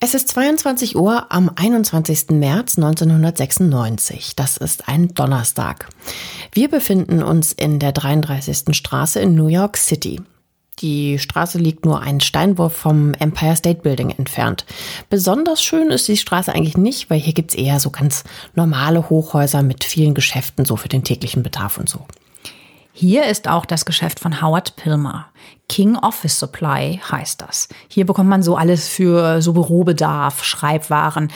Es ist 22 Uhr am 21. März 1996. Das ist ein Donnerstag. Wir befinden uns in der 33. Straße in New York City. Die Straße liegt nur einen Steinwurf vom Empire State Building entfernt. Besonders schön ist die Straße eigentlich nicht, weil hier gibt's eher so ganz normale Hochhäuser mit vielen Geschäften, so für den täglichen Bedarf und so. Hier ist auch das Geschäft von Howard Pilmer. King Office Supply heißt das. Hier bekommt man so alles für so Bürobedarf, Schreibwaren.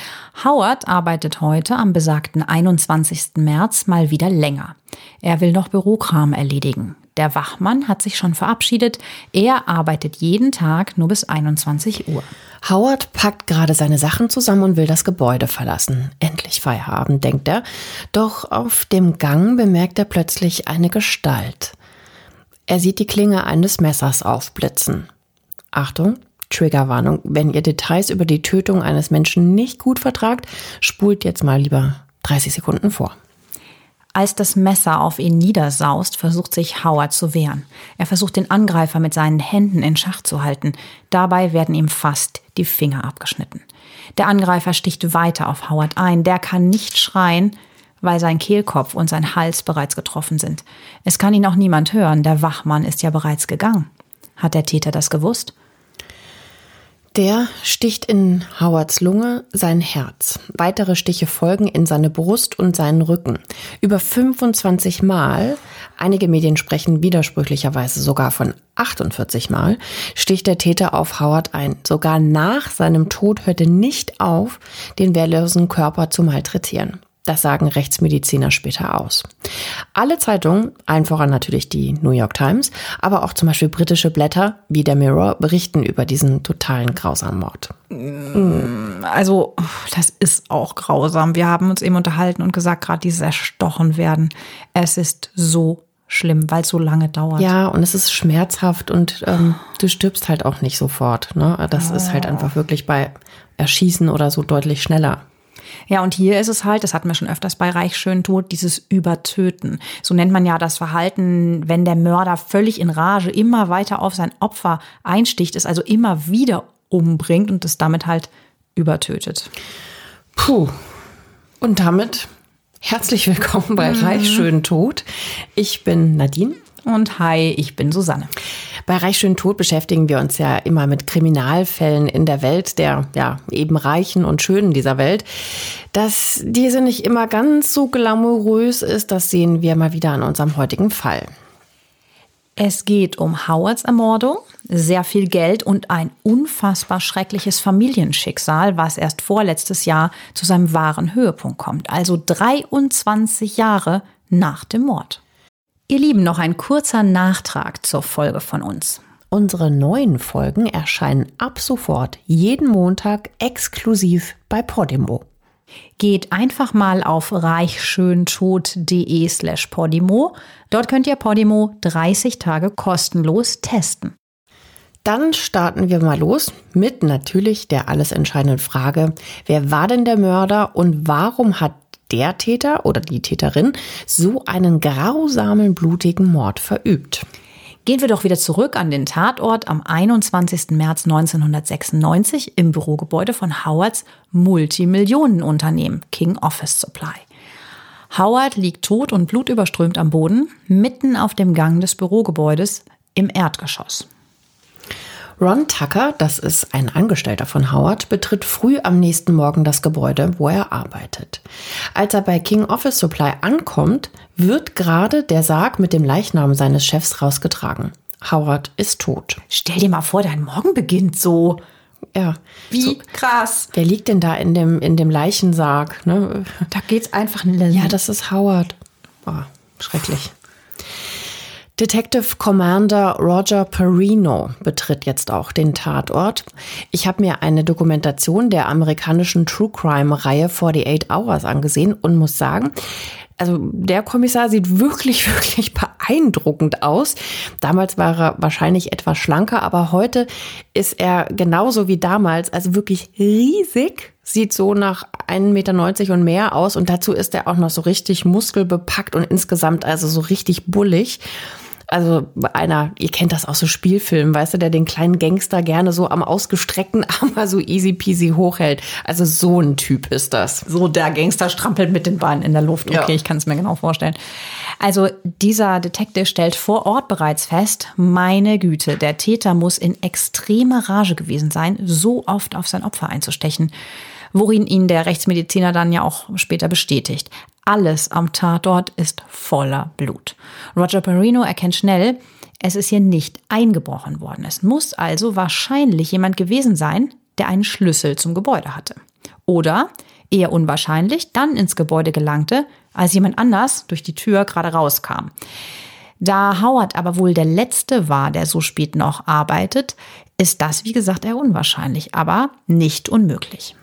Howard arbeitet heute am besagten 21. März mal wieder länger. Er will noch Bürokram erledigen. Der Wachmann hat sich schon verabschiedet. Er arbeitet jeden Tag nur bis 21 Uhr. Howard packt gerade seine Sachen zusammen und will das Gebäude verlassen. Endlich Feierabend, denkt er. Doch auf dem Gang bemerkt er plötzlich eine Gestalt. Er sieht die Klinge eines Messers aufblitzen. Achtung, Triggerwarnung. Wenn ihr Details über die Tötung eines Menschen nicht gut vertragt, spult jetzt mal lieber 30 Sekunden vor. Als das Messer auf ihn niedersaust, versucht sich Howard zu wehren. Er versucht den Angreifer mit seinen Händen in Schach zu halten. Dabei werden ihm fast die Finger abgeschnitten. Der Angreifer sticht weiter auf Howard ein. Der kann nicht schreien, weil sein Kehlkopf und sein Hals bereits getroffen sind. Es kann ihn auch niemand hören. Der Wachmann ist ja bereits gegangen. Hat der Täter das gewusst? Der sticht in Howards Lunge sein Herz. Weitere Stiche folgen in seine Brust und seinen Rücken. Über 25 Mal, einige Medien sprechen widersprüchlicherweise sogar von 48 Mal, sticht der Täter auf Howard ein. Sogar nach seinem Tod hörte nicht auf, den wehrlosen Körper zu malträtieren. Das sagen Rechtsmediziner später aus. Alle Zeitungen, allen voran natürlich die New York Times, aber auch zum Beispiel britische Blätter wie der Mirror berichten über diesen totalen grausamen Mord. Mm, also, das ist auch grausam. Wir haben uns eben unterhalten und gesagt, gerade dieses Erstochen werden, es ist so schlimm, weil es so lange dauert. Ja, und es ist schmerzhaft und ähm, du stirbst halt auch nicht sofort. Ne? Das oh. ist halt einfach wirklich bei Erschießen oder so deutlich schneller. Ja, und hier ist es halt, das hatten wir schon öfters bei Reich schön tot, dieses Übertöten. So nennt man ja das Verhalten, wenn der Mörder völlig in Rage immer weiter auf sein Opfer einsticht, es also immer wieder umbringt und es damit halt übertötet. Puh. Und damit herzlich willkommen bei mhm. Reich schön tot. Ich bin Nadine. Und hi, ich bin Susanne. Bei Reich schön tot beschäftigen wir uns ja immer mit Kriminalfällen in der Welt der ja eben Reichen und Schönen dieser Welt. Dass diese nicht immer ganz so glamourös ist, das sehen wir mal wieder an unserem heutigen Fall. Es geht um Howards Ermordung, sehr viel Geld und ein unfassbar schreckliches Familienschicksal, was erst vorletztes Jahr zu seinem wahren Höhepunkt kommt, also 23 Jahre nach dem Mord. Ihr Lieben, noch ein kurzer Nachtrag zur Folge von uns. Unsere neuen Folgen erscheinen ab sofort jeden Montag exklusiv bei Podimo. Geht einfach mal auf reichschöntod.de slash Podimo. Dort könnt ihr Podimo 30 Tage kostenlos testen. Dann starten wir mal los mit natürlich der alles entscheidenden Frage, wer war denn der Mörder und warum hat der Täter oder die Täterin so einen grausamen, blutigen Mord verübt. Gehen wir doch wieder zurück an den Tatort am 21. März 1996 im Bürogebäude von Howards Multimillionenunternehmen King Office Supply. Howard liegt tot und blutüberströmt am Boden, mitten auf dem Gang des Bürogebäudes im Erdgeschoss. Ron Tucker, das ist ein Angestellter von Howard, betritt früh am nächsten Morgen das Gebäude, wo er arbeitet. Als er bei King Office Supply ankommt, wird gerade der Sarg mit dem Leichnam seines Chefs rausgetragen. Howard ist tot. Stell dir mal vor, dein Morgen beginnt so. Ja. Wie so, krass. Wer liegt denn da in dem, in dem Leichensarg? Ne? Da geht's einfach Ja, das ist Howard. Oh, schrecklich. Detective Commander Roger Perino betritt jetzt auch den Tatort. Ich habe mir eine Dokumentation der amerikanischen True Crime-Reihe 48 Hours angesehen und muss sagen, also der Kommissar sieht wirklich, wirklich beeindruckend aus. Damals war er wahrscheinlich etwas schlanker, aber heute ist er genauso wie damals, also wirklich riesig, sieht so nach 1,90 Meter und mehr aus und dazu ist er auch noch so richtig muskelbepackt und insgesamt also so richtig bullig also einer, ihr kennt das aus so Spielfilmen, weißt du, der den kleinen Gangster gerne so am ausgestreckten Arm mal so easy peasy hochhält. Also so ein Typ ist das. So der Gangster strampelt mit den Beinen in der Luft. Okay, ja. ich kann es mir genau vorstellen. Also dieser Detective stellt vor Ort bereits fest, meine Güte, der Täter muss in extremer Rage gewesen sein, so oft auf sein Opfer einzustechen worin ihn der Rechtsmediziner dann ja auch später bestätigt. Alles am Tatort ist voller Blut. Roger Perino erkennt schnell, es ist hier nicht eingebrochen worden. Es muss also wahrscheinlich jemand gewesen sein, der einen Schlüssel zum Gebäude hatte. Oder, eher unwahrscheinlich, dann ins Gebäude gelangte, als jemand anders durch die Tür gerade rauskam. Da Howard aber wohl der Letzte war, der so spät noch arbeitet, ist das, wie gesagt, eher unwahrscheinlich, aber nicht unmöglich.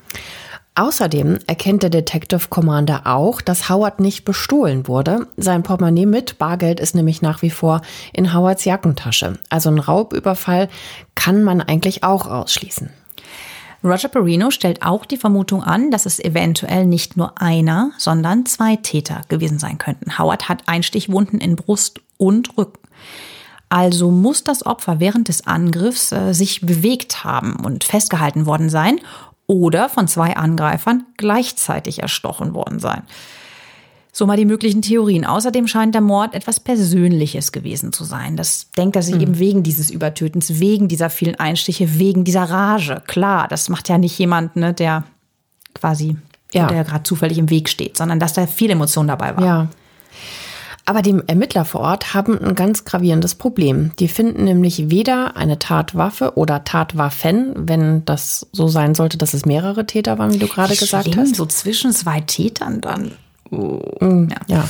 Außerdem erkennt der Detective Commander auch, dass Howard nicht bestohlen wurde. Sein Portemonnaie mit Bargeld ist nämlich nach wie vor in Howards Jackentasche. Also ein Raubüberfall kann man eigentlich auch ausschließen. Roger Perino stellt auch die Vermutung an, dass es eventuell nicht nur einer, sondern zwei Täter gewesen sein könnten. Howard hat Einstichwunden in Brust und Rücken. Also muss das Opfer während des Angriffs äh, sich bewegt haben und festgehalten worden sein oder von zwei Angreifern gleichzeitig erstochen worden sein. So mal die möglichen Theorien. Außerdem scheint der Mord etwas Persönliches gewesen zu sein. Das denkt er sich mhm. eben wegen dieses Übertötens, wegen dieser vielen Einstiche, wegen dieser Rage. Klar, das macht ja nicht jemand, ne, der quasi, ja. der gerade zufällig im Weg steht, sondern dass da viel Emotion dabei war. Ja. Aber die Ermittler vor Ort haben ein ganz gravierendes Problem. Die finden nämlich weder eine Tatwaffe oder Tatwaffen, wenn das so sein sollte, dass es mehrere Täter waren, wie du gerade gesagt hast. So zwischen zwei Tätern dann. Oh. Ja. ja.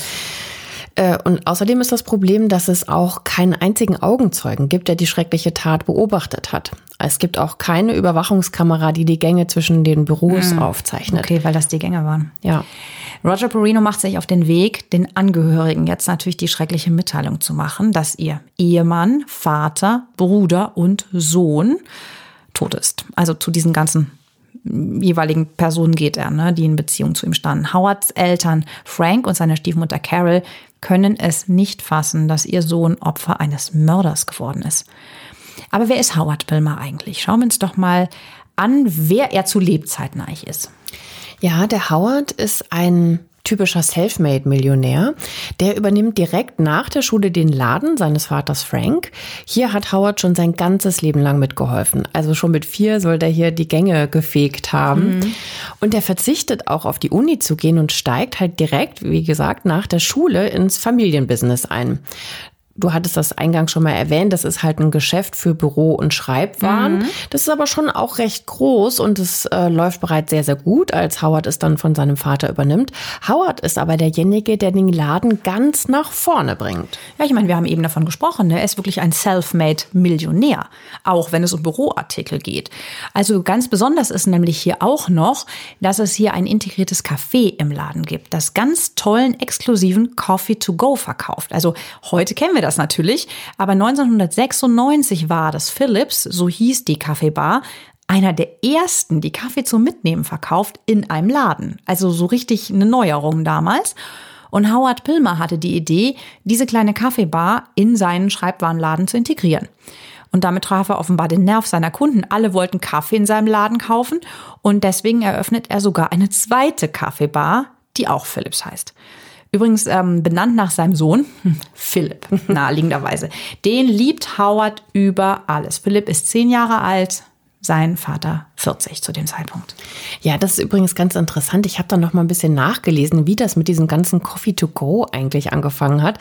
Äh, und außerdem ist das Problem, dass es auch keinen einzigen Augenzeugen gibt, der die schreckliche Tat beobachtet hat. Es gibt auch keine Überwachungskamera, die die Gänge zwischen den Büros mhm. aufzeichnet. Okay, weil das die Gänge waren. Ja. Roger Perino macht sich auf den Weg, den Angehörigen jetzt natürlich die schreckliche Mitteilung zu machen, dass ihr Ehemann, Vater, Bruder und Sohn tot ist. Also zu diesen ganzen jeweiligen Personen geht er, ne, die in Beziehung zu ihm standen. Howards Eltern Frank und seine Stiefmutter Carol können es nicht fassen, dass ihr Sohn Opfer eines Mörders geworden ist. Aber wer ist Howard Pilmer eigentlich? Schauen wir uns doch mal an, wer er zu Lebzeiten eigentlich ist. Ja, der Howard ist ein typischer Selfmade-Millionär. Der übernimmt direkt nach der Schule den Laden seines Vaters Frank. Hier hat Howard schon sein ganzes Leben lang mitgeholfen. Also schon mit vier soll der hier die Gänge gefegt haben. Mhm. Und er verzichtet auch auf die Uni zu gehen und steigt halt direkt, wie gesagt, nach der Schule ins Familienbusiness ein. Du hattest das eingangs schon mal erwähnt, das ist halt ein Geschäft für Büro- und Schreibwaren. Mhm. Das ist aber schon auch recht groß und es äh, läuft bereits sehr, sehr gut, als Howard es dann von seinem Vater übernimmt. Howard ist aber derjenige, der den Laden ganz nach vorne bringt. Ja, ich meine, wir haben eben davon gesprochen, ne? er ist wirklich ein self-made Millionär, auch wenn es um Büroartikel geht. Also ganz besonders ist nämlich hier auch noch, dass es hier ein integriertes Café im Laden gibt, das ganz tollen, exklusiven Coffee to go verkauft. Also heute kennen wir das das natürlich. Aber 1996 war das Philips, so hieß die Kaffeebar, einer der ersten, die Kaffee zum Mitnehmen verkauft in einem Laden. Also so richtig eine Neuerung damals. Und Howard Pilmer hatte die Idee, diese kleine Kaffeebar in seinen Schreibwarenladen zu integrieren. Und damit traf er offenbar den Nerv seiner Kunden. Alle wollten Kaffee in seinem Laden kaufen und deswegen eröffnet er sogar eine zweite Kaffeebar, die auch Philips heißt. Übrigens ähm, benannt nach seinem Sohn, Philipp, naheliegenderweise. Den liebt Howard über alles. Philipp ist zehn Jahre alt, sein Vater 40 zu dem Zeitpunkt. Ja, das ist übrigens ganz interessant. Ich habe da noch mal ein bisschen nachgelesen, wie das mit diesem ganzen Coffee to go eigentlich angefangen hat.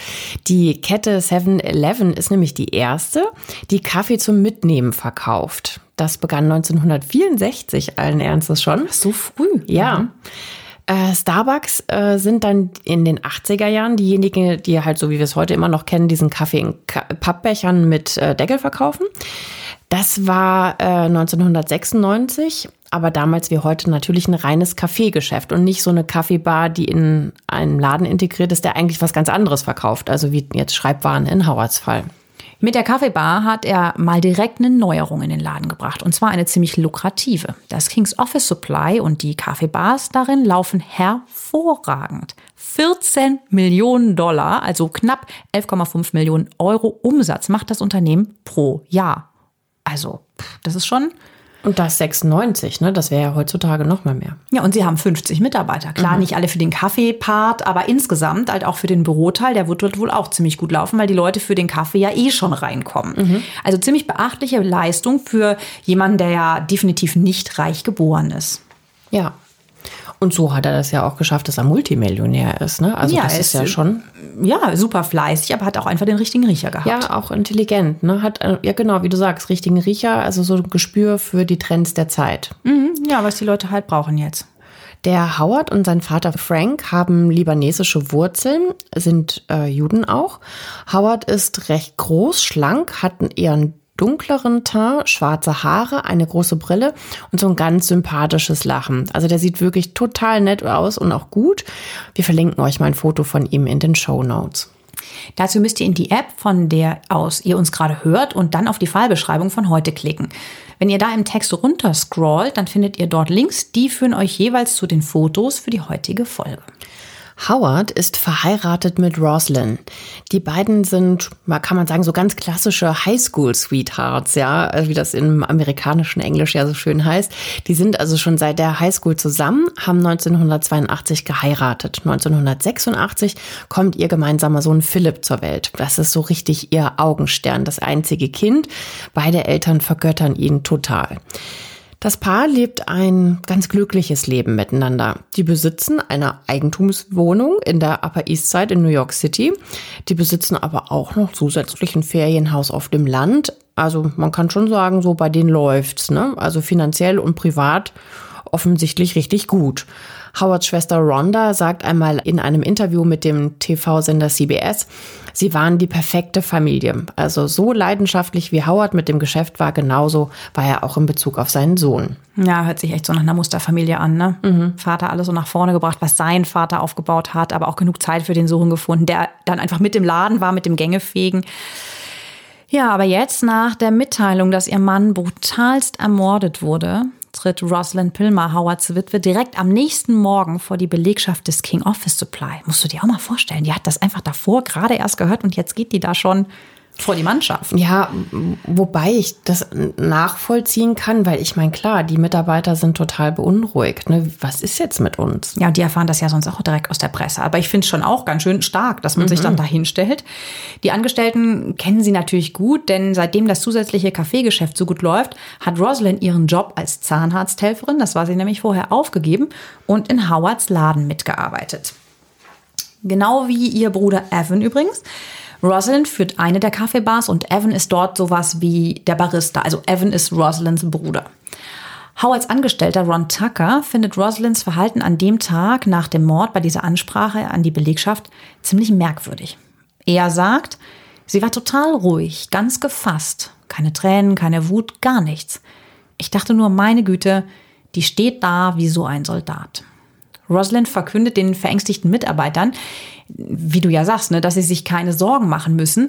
Die Kette 7-Eleven ist nämlich die erste, die Kaffee zum Mitnehmen verkauft. Das begann 1964 allen Ernstes schon. So früh. Ja. Mhm. Äh, Starbucks äh, sind dann in den 80er Jahren diejenigen, die halt so wie wir es heute immer noch kennen, diesen Kaffee in Ka Pappbechern mit äh, Deckel verkaufen. Das war 1996, äh, aber damals wie heute natürlich ein reines Kaffeegeschäft und nicht so eine Kaffeebar, die in einen Laden integriert ist, der eigentlich was ganz anderes verkauft, also wie jetzt Schreibwaren in Howards Fall. Mit der Kaffeebar hat er mal direkt eine Neuerung in den Laden gebracht. Und zwar eine ziemlich lukrative. Das King's Office Supply und die Kaffeebars darin laufen hervorragend. 14 Millionen Dollar, also knapp 11,5 Millionen Euro Umsatz macht das Unternehmen pro Jahr. Also, das ist schon und das 96, ne? Das wäre ja heutzutage noch mal mehr. Ja, und sie haben 50 Mitarbeiter. Klar, mhm. nicht alle für den Kaffeepart, aber insgesamt halt auch für den Büroteil, der wird dort wohl auch ziemlich gut laufen, weil die Leute für den Kaffee ja eh schon reinkommen. Mhm. Also ziemlich beachtliche Leistung für jemanden, der ja definitiv nicht reich geboren ist. Ja, und so hat er das ja auch geschafft, dass er Multimillionär ist. Ne? Also ja, das ist ja schon. Ja, super fleißig, aber hat auch einfach den richtigen Riecher gehabt. Ja, auch intelligent. Ne? Hat, äh, ja genau, wie du sagst, richtigen Riecher, also so ein Gespür für die Trends der Zeit. Mhm, ja, was die Leute halt brauchen jetzt. Der Howard und sein Vater Frank haben libanesische Wurzeln, sind äh, Juden auch. Howard ist recht groß, schlank, hat eher einen dunkleren Teint, schwarze Haare, eine große Brille und so ein ganz sympathisches Lachen. Also der sieht wirklich total nett aus und auch gut. Wir verlinken euch mal ein Foto von ihm in den Show Notes. Dazu müsst ihr in die App, von der aus ihr uns gerade hört, und dann auf die Fallbeschreibung von heute klicken. Wenn ihr da im Text runterscrollt, dann findet ihr dort Links, die führen euch jeweils zu den Fotos für die heutige Folge. Howard ist verheiratet mit Roslyn. Die beiden sind, kann man sagen, so ganz klassische Highschool-Sweethearts, ja, wie das im amerikanischen Englisch ja so schön heißt. Die sind also schon seit der Highschool zusammen, haben 1982 geheiratet. 1986 kommt ihr gemeinsamer Sohn Philipp zur Welt. Das ist so richtig ihr Augenstern, das einzige Kind. Beide Eltern vergöttern ihn total. Das Paar lebt ein ganz glückliches Leben miteinander. Die besitzen eine Eigentumswohnung in der Upper East Side in New York City. Die besitzen aber auch noch zusätzlich ein Ferienhaus auf dem Land. Also man kann schon sagen, so bei denen läuft's, ne? Also finanziell und privat offensichtlich richtig gut. Howards Schwester Rhonda sagt einmal in einem Interview mit dem TV-Sender CBS, sie waren die perfekte Familie. Also so leidenschaftlich wie Howard mit dem Geschäft war, genauso war er auch in Bezug auf seinen Sohn. Ja, hört sich echt so nach einer Musterfamilie an, ne? Mhm. Vater alles so nach vorne gebracht, was sein Vater aufgebaut hat, aber auch genug Zeit für den Sohn gefunden, der dann einfach mit dem Laden war, mit dem Gängefegen. Ja, aber jetzt nach der Mitteilung, dass ihr Mann brutalst ermordet wurde, tritt Rosalind Pilmer, Howards Witwe, direkt am nächsten Morgen vor die Belegschaft des King Office Supply. Musst du dir auch mal vorstellen, die hat das einfach davor gerade erst gehört und jetzt geht die da schon vor die Mannschaft. Ja, wobei ich das nachvollziehen kann, weil ich meine, klar, die Mitarbeiter sind total beunruhigt. Ne? Was ist jetzt mit uns? Ja, die erfahren das ja sonst auch direkt aus der Presse. Aber ich finde es schon auch ganz schön stark, dass man mhm. sich dann mhm. da hinstellt. Die Angestellten kennen sie natürlich gut, denn seitdem das zusätzliche Kaffeegeschäft so gut läuft, hat Rosalind ihren Job als Zahnarzthelferin, das war sie nämlich vorher, aufgegeben und in Howards Laden mitgearbeitet. Genau wie ihr Bruder Evan übrigens. Rosalind führt eine der Kaffeebars und Evan ist dort sowas wie der Barista. Also Evan ist Rosalinds Bruder. Howards Angestellter Ron Tucker findet Rosalinds Verhalten an dem Tag nach dem Mord bei dieser Ansprache an die Belegschaft ziemlich merkwürdig. Er sagt, sie war total ruhig, ganz gefasst. Keine Tränen, keine Wut, gar nichts. Ich dachte nur, meine Güte, die steht da wie so ein Soldat. Rosalind verkündet den verängstigten Mitarbeitern, wie du ja sagst, ne, dass sie sich keine Sorgen machen müssen,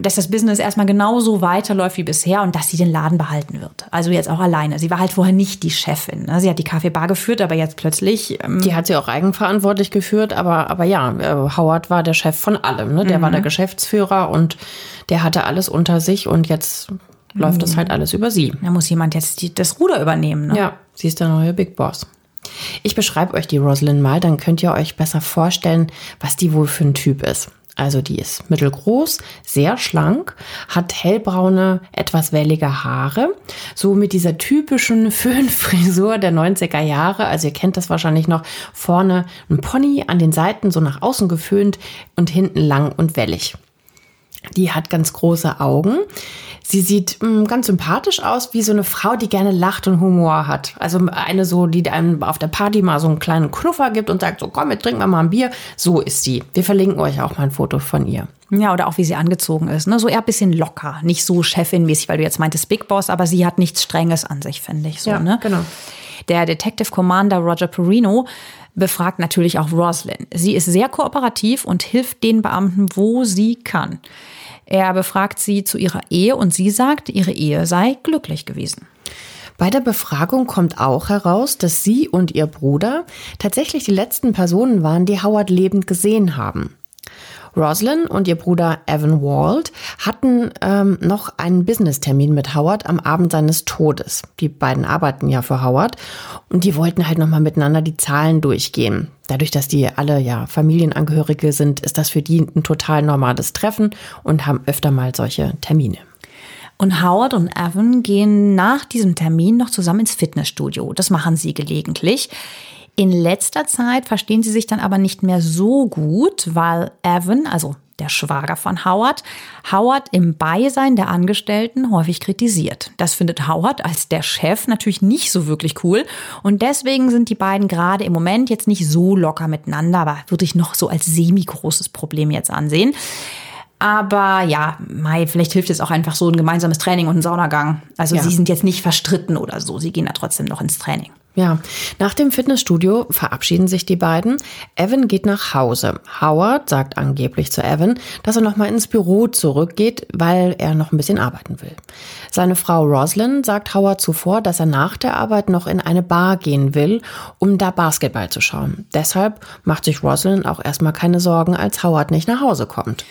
dass das Business erstmal genauso weiterläuft wie bisher und dass sie den Laden behalten wird. Also jetzt auch alleine. Sie war halt vorher nicht die Chefin. Ne? Sie hat die Kaffeebar geführt, aber jetzt plötzlich. Ähm die hat sie auch eigenverantwortlich geführt, aber, aber ja, äh, Howard war der Chef von allem. Ne? Der mhm. war der Geschäftsführer und der hatte alles unter sich und jetzt läuft das mhm. halt alles über sie. Da muss jemand jetzt die, das Ruder übernehmen. Ne? Ja, sie ist der neue Big Boss. Ich beschreibe euch die Rosalind mal, dann könnt ihr euch besser vorstellen, was die wohl für ein Typ ist. Also die ist mittelgroß, sehr schlank, hat hellbraune, etwas wellige Haare, so mit dieser typischen Föhnfrisur der 90er Jahre. Also ihr kennt das wahrscheinlich noch. Vorne ein Pony, an den Seiten so nach außen geföhnt und hinten lang und wellig. Die hat ganz große Augen. Sie sieht mh, mm, ganz sympathisch aus, wie so eine Frau, die gerne lacht und Humor hat. Also eine so, die einem auf der Party mal so einen kleinen Knuffer gibt und sagt, so komm, jetzt trinken wir mal ein Bier. So ist sie. Wir verlinken euch auch mal ein Foto von ihr. Ja, oder auch wie sie angezogen ist. Ne? So eher ein bisschen locker, nicht so Chefin-mäßig, weil du jetzt meintest Big Boss, aber sie hat nichts Strenges an sich, finde ich so. Ja, ne? genau. Der Detective Commander Roger Perino befragt natürlich auch Roslyn. Sie ist sehr kooperativ und hilft den Beamten, wo sie kann. Er befragt sie zu ihrer Ehe und sie sagt, ihre Ehe sei glücklich gewesen. Bei der Befragung kommt auch heraus, dass sie und ihr Bruder tatsächlich die letzten Personen waren, die Howard lebend gesehen haben. Roslyn und ihr Bruder Evan Wald hatten ähm, noch einen Business-Termin mit Howard am Abend seines Todes. Die beiden arbeiten ja für Howard und die wollten halt nochmal miteinander die Zahlen durchgehen. Dadurch, dass die alle ja Familienangehörige sind, ist das für die ein total normales Treffen und haben öfter mal solche Termine. Und Howard und Evan gehen nach diesem Termin noch zusammen ins Fitnessstudio. Das machen sie gelegentlich. In letzter Zeit verstehen sie sich dann aber nicht mehr so gut, weil Evan, also der Schwager von Howard, Howard im Beisein der Angestellten häufig kritisiert. Das findet Howard als der Chef natürlich nicht so wirklich cool und deswegen sind die beiden gerade im Moment jetzt nicht so locker miteinander, aber würde ich noch so als semi-großes Problem jetzt ansehen. Aber ja, Mai, vielleicht hilft es auch einfach so ein gemeinsames Training und ein Saunagang. Also ja. sie sind jetzt nicht verstritten oder so, sie gehen da trotzdem noch ins Training. Ja, nach dem Fitnessstudio verabschieden sich die beiden. Evan geht nach Hause. Howard sagt angeblich zu Evan, dass er nochmal ins Büro zurückgeht, weil er noch ein bisschen arbeiten will. Seine Frau Roslyn sagt Howard zuvor, dass er nach der Arbeit noch in eine Bar gehen will, um da Basketball zu schauen. Deshalb macht sich Roslyn auch erstmal keine Sorgen, als Howard nicht nach Hause kommt.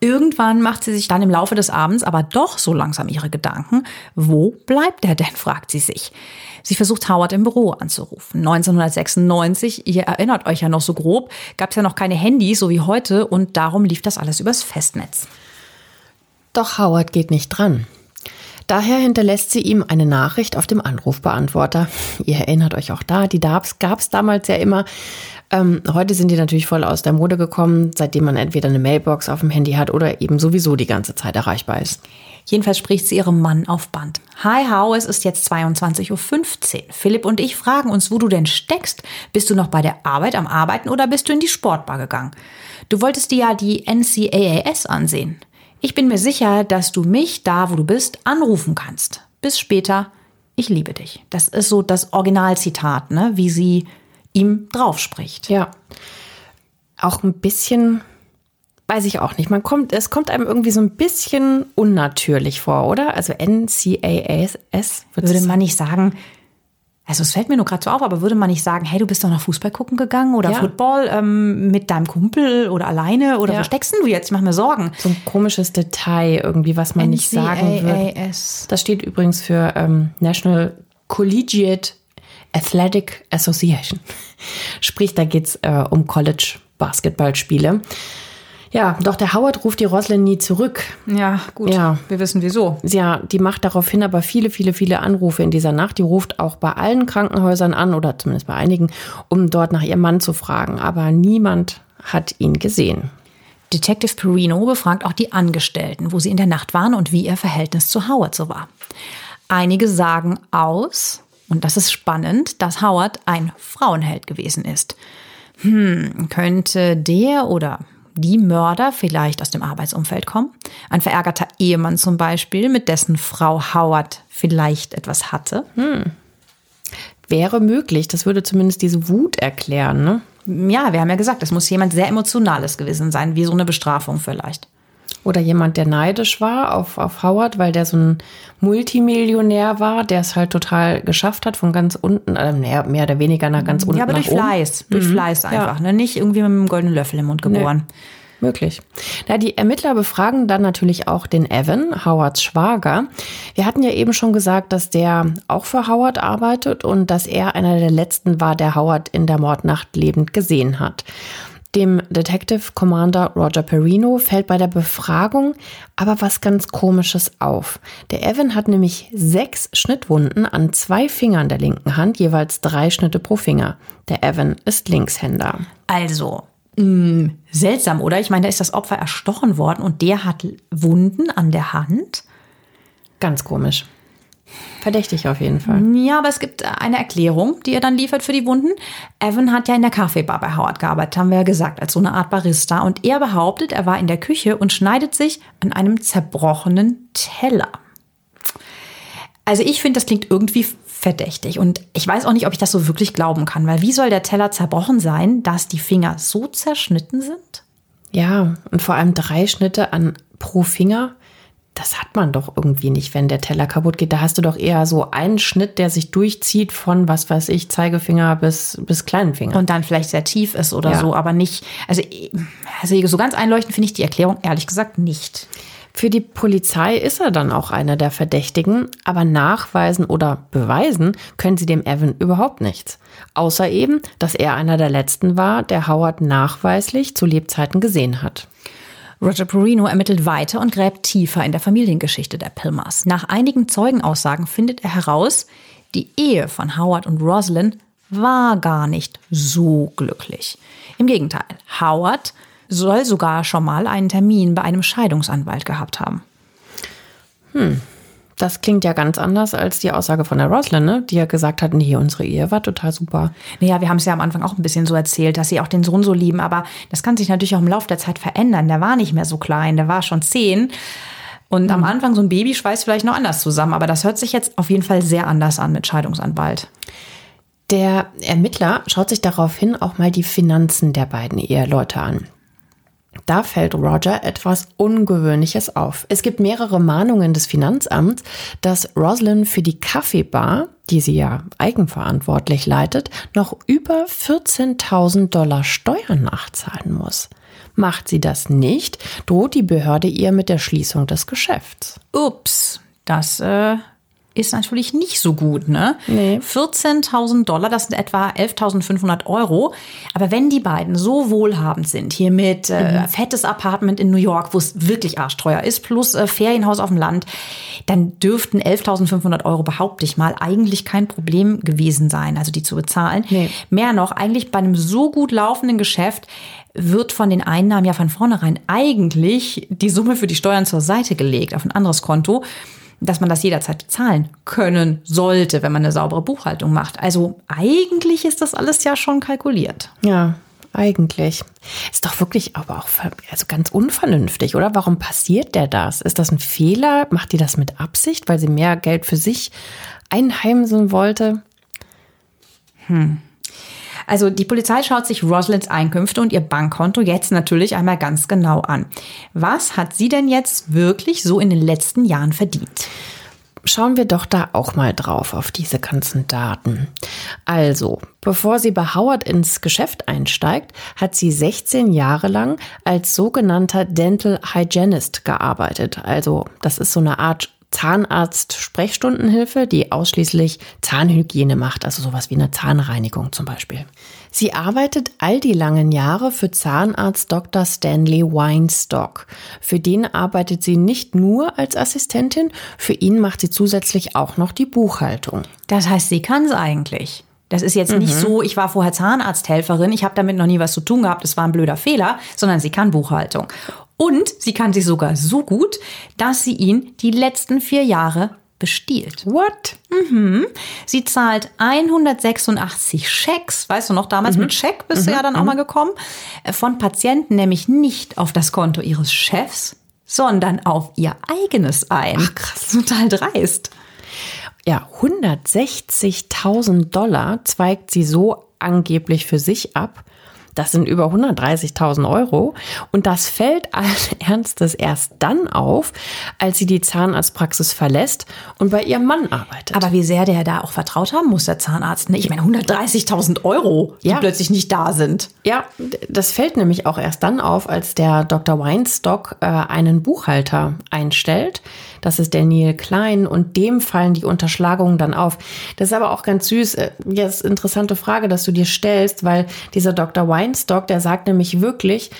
Irgendwann macht sie sich dann im Laufe des Abends aber doch so langsam ihre Gedanken. Wo bleibt er denn, fragt sie sich. Sie versucht Howard im Büro anzurufen. 1996, ihr erinnert euch ja noch so grob, gab es ja noch keine Handys, so wie heute, und darum lief das alles übers Festnetz. Doch Howard geht nicht dran. Daher hinterlässt sie ihm eine Nachricht auf dem Anrufbeantworter. Ihr erinnert euch auch da, die gab es damals ja immer. Ähm, heute sind die natürlich voll aus der Mode gekommen, seitdem man entweder eine Mailbox auf dem Handy hat oder eben sowieso die ganze Zeit erreichbar ist. Jedenfalls spricht sie ihrem Mann auf Band. Hi, How, es ist jetzt 22.15 Uhr. Philipp und ich fragen uns, wo du denn steckst. Bist du noch bei der Arbeit am Arbeiten oder bist du in die Sportbar gegangen? Du wolltest dir ja die NCAAS ansehen. Ich bin mir sicher, dass du mich da, wo du bist, anrufen kannst. Bis später. Ich liebe dich. Das ist so das Originalzitat, ne? wie sie ihm drauf spricht. Ja. Auch ein bisschen weiß ich auch nicht. Man kommt, es kommt einem irgendwie so ein bisschen unnatürlich vor, oder? Also NCAS würde man nicht sagen. Also es fällt mir nur gerade so auf, aber würde man nicht sagen, hey, du bist doch noch Fußball gucken gegangen oder ja. Football ähm, mit deinem Kumpel oder alleine oder ja. wo steckst du jetzt? Ich mach mir Sorgen. So ein komisches Detail irgendwie, was man nicht sagen würde. Das steht übrigens für ähm, National Collegiate Athletic Association. Sprich, da geht's äh, um College Basketballspiele. Ja, doch der Howard ruft die Roslyn nie zurück. Ja, gut. Ja. Wir wissen wieso. Ja, die macht daraufhin aber viele, viele, viele Anrufe in dieser Nacht. Die ruft auch bei allen Krankenhäusern an oder zumindest bei einigen, um dort nach ihrem Mann zu fragen. Aber niemand hat ihn gesehen. Detective Perino befragt auch die Angestellten, wo sie in der Nacht waren und wie ihr Verhältnis zu Howard so war. Einige sagen aus, und das ist spannend, dass Howard ein Frauenheld gewesen ist. Hm, könnte der oder die Mörder vielleicht aus dem Arbeitsumfeld kommen. Ein verärgerter Ehemann zum Beispiel, mit dessen Frau Howard vielleicht etwas hatte. Hm. Wäre möglich. Das würde zumindest diese Wut erklären, ne? Ja, wir haben ja gesagt, es muss jemand sehr Emotionales gewesen sein, wie so eine Bestrafung vielleicht. Oder jemand, der neidisch war auf, auf Howard, weil der so ein Multimillionär war, der es halt total geschafft hat, von ganz unten, äh, mehr oder weniger nach ganz unten. Ja, aber durch Fleiß. Durch mhm. Fleiß einfach. Ja. Ne? Nicht irgendwie mit einem goldenen Löffel im Mund geboren. Nee. Möglich. Ja, die Ermittler befragen dann natürlich auch den Evan, Howards Schwager. Wir hatten ja eben schon gesagt, dass der auch für Howard arbeitet und dass er einer der letzten war, der Howard in der Mordnacht lebend gesehen hat. Dem Detective Commander Roger Perino fällt bei der Befragung aber was ganz Komisches auf. Der Evan hat nämlich sechs Schnittwunden an zwei Fingern der linken Hand, jeweils drei Schnitte pro Finger. Der Evan ist Linkshänder. Also, mh, mm, seltsam, oder? Ich meine, da ist das Opfer erstochen worden und der hat Wunden an der Hand. Ganz komisch. Verdächtig auf jeden Fall. Ja, aber es gibt eine Erklärung, die er dann liefert für die Wunden. Evan hat ja in der Kaffeebar bei Howard gearbeitet, haben wir ja gesagt, als so eine Art Barista. Und er behauptet, er war in der Küche und schneidet sich an einem zerbrochenen Teller. Also ich finde, das klingt irgendwie verdächtig. Und ich weiß auch nicht, ob ich das so wirklich glauben kann, weil wie soll der Teller zerbrochen sein, dass die Finger so zerschnitten sind? Ja, und vor allem drei Schnitte an pro Finger das hat man doch irgendwie nicht, wenn der Teller kaputt geht. Da hast du doch eher so einen Schnitt, der sich durchzieht von, was weiß ich, Zeigefinger bis, bis kleinen Finger. Und dann vielleicht sehr tief ist oder ja. so, aber nicht, also, also so ganz einleuchtend finde ich die Erklärung ehrlich gesagt nicht. Für die Polizei ist er dann auch einer der Verdächtigen, aber nachweisen oder beweisen können sie dem Evan überhaupt nichts. Außer eben, dass er einer der letzten war, der Howard nachweislich zu Lebzeiten gesehen hat. Roger Perino ermittelt weiter und gräbt tiefer in der Familiengeschichte der Pilmers. Nach einigen Zeugenaussagen findet er heraus, die Ehe von Howard und Rosalind war gar nicht so glücklich. Im Gegenteil, Howard soll sogar schon mal einen Termin bei einem Scheidungsanwalt gehabt haben. Hm, das klingt ja ganz anders als die Aussage von der Roslyn, ne? die ja gesagt hat, nee, unsere Ehe war total super. Naja, wir haben es ja am Anfang auch ein bisschen so erzählt, dass sie auch den Sohn so lieben, aber das kann sich natürlich auch im Laufe der Zeit verändern. Der war nicht mehr so klein, der war schon zehn. Und mhm. am Anfang so ein Baby schweißt vielleicht noch anders zusammen, aber das hört sich jetzt auf jeden Fall sehr anders an mit Scheidungsanwalt. Der Ermittler schaut sich daraufhin auch mal die Finanzen der beiden Eheleute an. Da fällt Roger etwas Ungewöhnliches auf. Es gibt mehrere Mahnungen des Finanzamts, dass Roslyn für die Kaffeebar, die sie ja eigenverantwortlich leitet, noch über 14.000 Dollar Steuern nachzahlen muss. Macht sie das nicht, droht die Behörde ihr mit der Schließung des Geschäfts. Ups, das äh, ist natürlich nicht so gut, ne? Nee. 14.000 Dollar, das sind etwa 11.500 Euro. Aber wenn die beiden so wohlhabend sind, hier mit äh, mhm. fettes Apartment in New York, wo es wirklich arschteuer ist, plus äh, Ferienhaus auf dem Land, dann dürften 11.500 Euro, behaupte ich mal, eigentlich kein Problem gewesen sein, also die zu bezahlen. Nee. Mehr noch, eigentlich bei einem so gut laufenden Geschäft wird von den Einnahmen ja von vornherein eigentlich die Summe für die Steuern zur Seite gelegt auf ein anderes Konto dass man das jederzeit bezahlen können sollte, wenn man eine saubere Buchhaltung macht. Also eigentlich ist das alles ja schon kalkuliert. Ja, eigentlich. Ist doch wirklich aber auch also ganz unvernünftig, oder? Warum passiert der das? Ist das ein Fehler? Macht die das mit Absicht, weil sie mehr Geld für sich einheimsen wollte? Hm. Also die Polizei schaut sich Rosalynds Einkünfte und ihr Bankkonto jetzt natürlich einmal ganz genau an. Was hat sie denn jetzt wirklich so in den letzten Jahren verdient? Schauen wir doch da auch mal drauf auf diese ganzen Daten. Also, bevor sie bei Howard ins Geschäft einsteigt, hat sie 16 Jahre lang als sogenannter Dental Hygienist gearbeitet. Also, das ist so eine Art Zahnarzt-Sprechstundenhilfe, die ausschließlich Zahnhygiene macht, also sowas wie eine Zahnreinigung zum Beispiel. Sie arbeitet all die langen Jahre für Zahnarzt Dr. Stanley Weinstock. Für den arbeitet sie nicht nur als Assistentin, für ihn macht sie zusätzlich auch noch die Buchhaltung. Das heißt, sie kann es eigentlich. Das ist jetzt mhm. nicht so, ich war vorher Zahnarzthelferin, ich habe damit noch nie was zu tun gehabt, es war ein blöder Fehler, sondern sie kann Buchhaltung. Und sie kann sie sogar so gut, dass sie ihn die letzten vier Jahre bestiehlt. What? Mhm. Sie zahlt 186 Schecks, weißt du noch, damals mhm. mit Scheck bist mhm. du ja dann auch mhm. mal gekommen, äh, von Patienten nämlich nicht auf das Konto ihres Chefs, sondern auf ihr eigenes ein. Ach krass. Total dreist. Ja, 160.000 Dollar zweigt sie so angeblich für sich ab das sind über 130.000 Euro. Und das fällt allen Ernstes erst dann auf, als sie die Zahnarztpraxis verlässt und bei ihrem Mann arbeitet. Aber wie sehr der da auch vertraut haben muss, der Zahnarzt. Ne? Ich meine, 130.000 Euro, die ja. plötzlich nicht da sind. Ja, das fällt nämlich auch erst dann auf, als der Dr. Weinstock äh, einen Buchhalter einstellt, das ist der Neil Klein und dem fallen die Unterschlagungen dann auf. Das ist aber auch ganz süß. Äh, jetzt interessante Frage, dass du dir stellst, weil dieser Dr. Weinstock, der sagt nämlich wirklich,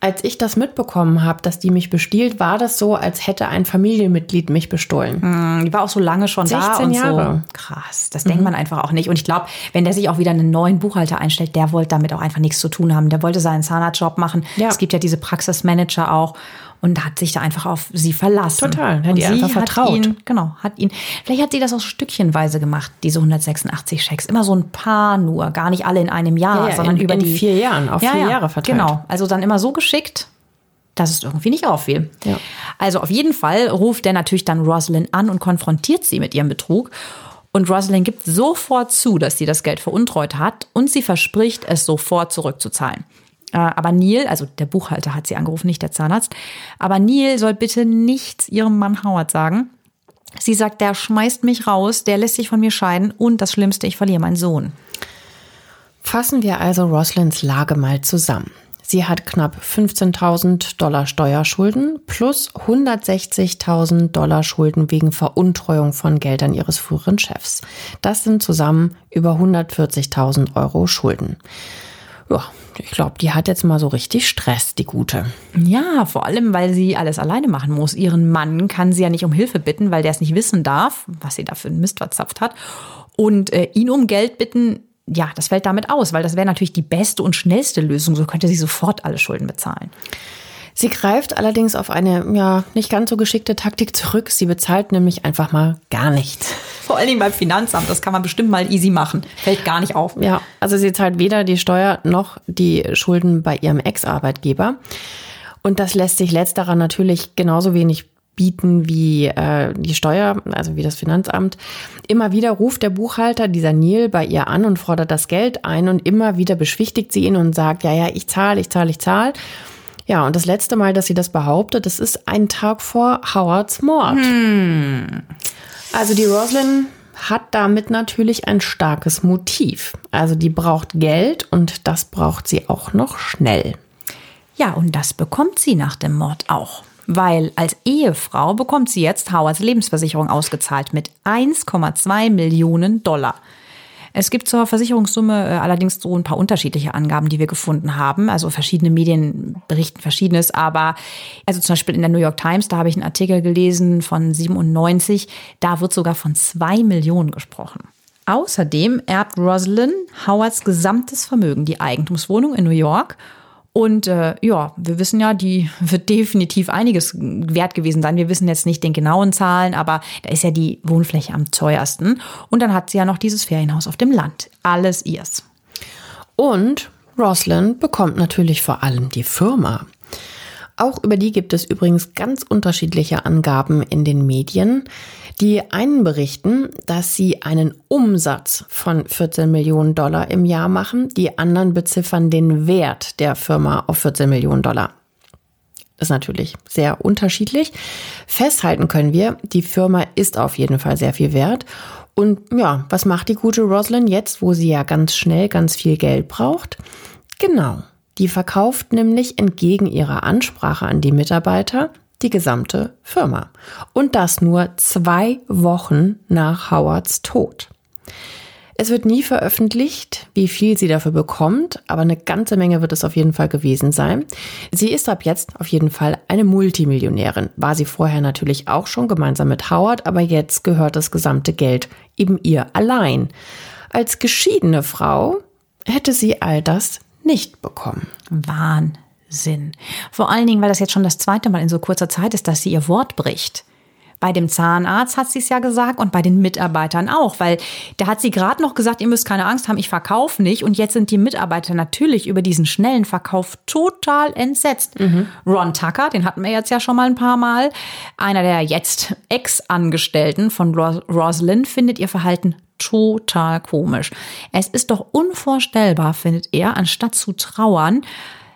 als ich das mitbekommen habe, dass die mich bestiehlt, war das so, als hätte ein Familienmitglied mich bestohlen. Hm, die war auch so lange schon 16 da und Jahre. so. Krass, das mhm. denkt man einfach auch nicht. Und ich glaube, wenn der sich auch wieder einen neuen Buchhalter einstellt, der wollte damit auch einfach nichts zu tun haben. Der wollte seinen Zahnarztjob machen. Ja. Es gibt ja diese Praxismanager auch und hat sich da einfach auf sie verlassen. Total, hat und ihr einfach vertraut. Ihn, genau, hat ihn. Vielleicht hat sie das auch stückchenweise gemacht, diese 186 Schecks. Immer so ein paar nur, gar nicht alle in einem Jahr, ja, ja, sondern in, über in die vier Jahren, auf ja, vier Jahre verteilt. Genau, also dann immer so geschickt, dass es irgendwie nicht auffiel. Ja. Also auf jeden Fall ruft der natürlich dann Rosalind an und konfrontiert sie mit ihrem Betrug. Und Rosalind gibt sofort zu, dass sie das Geld veruntreut hat und sie verspricht, es sofort zurückzuzahlen. Äh, aber Neil, also der Buchhalter hat sie angerufen, nicht der Zahnarzt, aber Neil soll bitte nichts ihrem Mann Howard sagen. Sie sagt, der schmeißt mich raus, der lässt sich von mir scheiden und das Schlimmste, ich verliere meinen Sohn. Fassen wir also Roslins Lage mal zusammen. Sie hat knapp 15.000 Dollar Steuerschulden plus 160.000 Dollar Schulden wegen Veruntreuung von Geldern ihres früheren Chefs. Das sind zusammen über 140.000 Euro Schulden. Ja, ich glaube, die hat jetzt mal so richtig Stress, die Gute. Ja, vor allem, weil sie alles alleine machen muss. Ihren Mann kann sie ja nicht um Hilfe bitten, weil der es nicht wissen darf, was sie da für einen Mist verzapft hat. Und äh, ihn um Geld bitten, ja, das fällt damit aus, weil das wäre natürlich die beste und schnellste Lösung. So könnte sie sofort alle Schulden bezahlen. Sie greift allerdings auf eine ja nicht ganz so geschickte Taktik zurück. Sie bezahlt nämlich einfach mal gar nichts. Vor allen Dingen beim Finanzamt, das kann man bestimmt mal easy machen. Fällt gar nicht auf. Ja, also sie zahlt weder die Steuer noch die Schulden bei ihrem Ex-Arbeitgeber. Und das lässt sich letzterer natürlich genauso wenig bieten wie äh, die Steuer, also wie das Finanzamt. Immer wieder ruft der Buchhalter, dieser Neil, bei ihr an und fordert das Geld ein und immer wieder beschwichtigt sie ihn und sagt, ja, ja, ich zahle, ich zahle, ich zahle. Ja, und das letzte Mal, dass sie das behauptet, das ist ein Tag vor Howards Mord. Hm. Also die Roslyn hat damit natürlich ein starkes Motiv. Also die braucht Geld und das braucht sie auch noch schnell. Ja, und das bekommt sie nach dem Mord auch. Weil als Ehefrau bekommt sie jetzt Howards Lebensversicherung ausgezahlt mit 1,2 Millionen Dollar. Es gibt zur Versicherungssumme äh, allerdings so ein paar unterschiedliche Angaben, die wir gefunden haben. Also verschiedene Medien berichten verschiedenes, aber also zum Beispiel in der New York Times, da habe ich einen Artikel gelesen von 97, da wird sogar von zwei Millionen gesprochen. Außerdem erbt Rosalind Howards gesamtes Vermögen, die Eigentumswohnung in New York und äh, ja, wir wissen ja, die wird definitiv einiges wert gewesen sein. Wir wissen jetzt nicht den genauen Zahlen, aber da ist ja die Wohnfläche am teuersten. Und dann hat sie ja noch dieses Ferienhaus auf dem Land. Alles ihrs. Und Roslyn bekommt natürlich vor allem die Firma. Auch über die gibt es übrigens ganz unterschiedliche Angaben in den Medien. Die einen berichten, dass sie einen Umsatz von 14 Millionen Dollar im Jahr machen. Die anderen beziffern den Wert der Firma auf 14 Millionen Dollar. Das ist natürlich sehr unterschiedlich. Festhalten können wir, die Firma ist auf jeden Fall sehr viel wert. Und ja, was macht die gute Roslyn jetzt, wo sie ja ganz schnell ganz viel Geld braucht? Genau, die verkauft nämlich entgegen ihrer Ansprache an die Mitarbeiter die gesamte Firma. Und das nur zwei Wochen nach Howards Tod. Es wird nie veröffentlicht, wie viel sie dafür bekommt, aber eine ganze Menge wird es auf jeden Fall gewesen sein. Sie ist ab jetzt auf jeden Fall eine Multimillionärin. War sie vorher natürlich auch schon gemeinsam mit Howard, aber jetzt gehört das gesamte Geld eben ihr allein. Als geschiedene Frau hätte sie all das nicht bekommen. Wahnsinn. Sinn. Vor allen Dingen, weil das jetzt schon das zweite Mal in so kurzer Zeit ist, dass sie ihr Wort bricht. Bei dem Zahnarzt hat sie es ja gesagt und bei den Mitarbeitern auch, weil da hat sie gerade noch gesagt, ihr müsst keine Angst haben, ich verkaufe nicht. Und jetzt sind die Mitarbeiter natürlich über diesen schnellen Verkauf total entsetzt. Mhm. Ron Tucker, den hatten wir jetzt ja schon mal ein paar Mal, einer der jetzt Ex-Angestellten von Ros Rosalind, findet ihr Verhalten total komisch. Es ist doch unvorstellbar, findet er, anstatt zu trauern,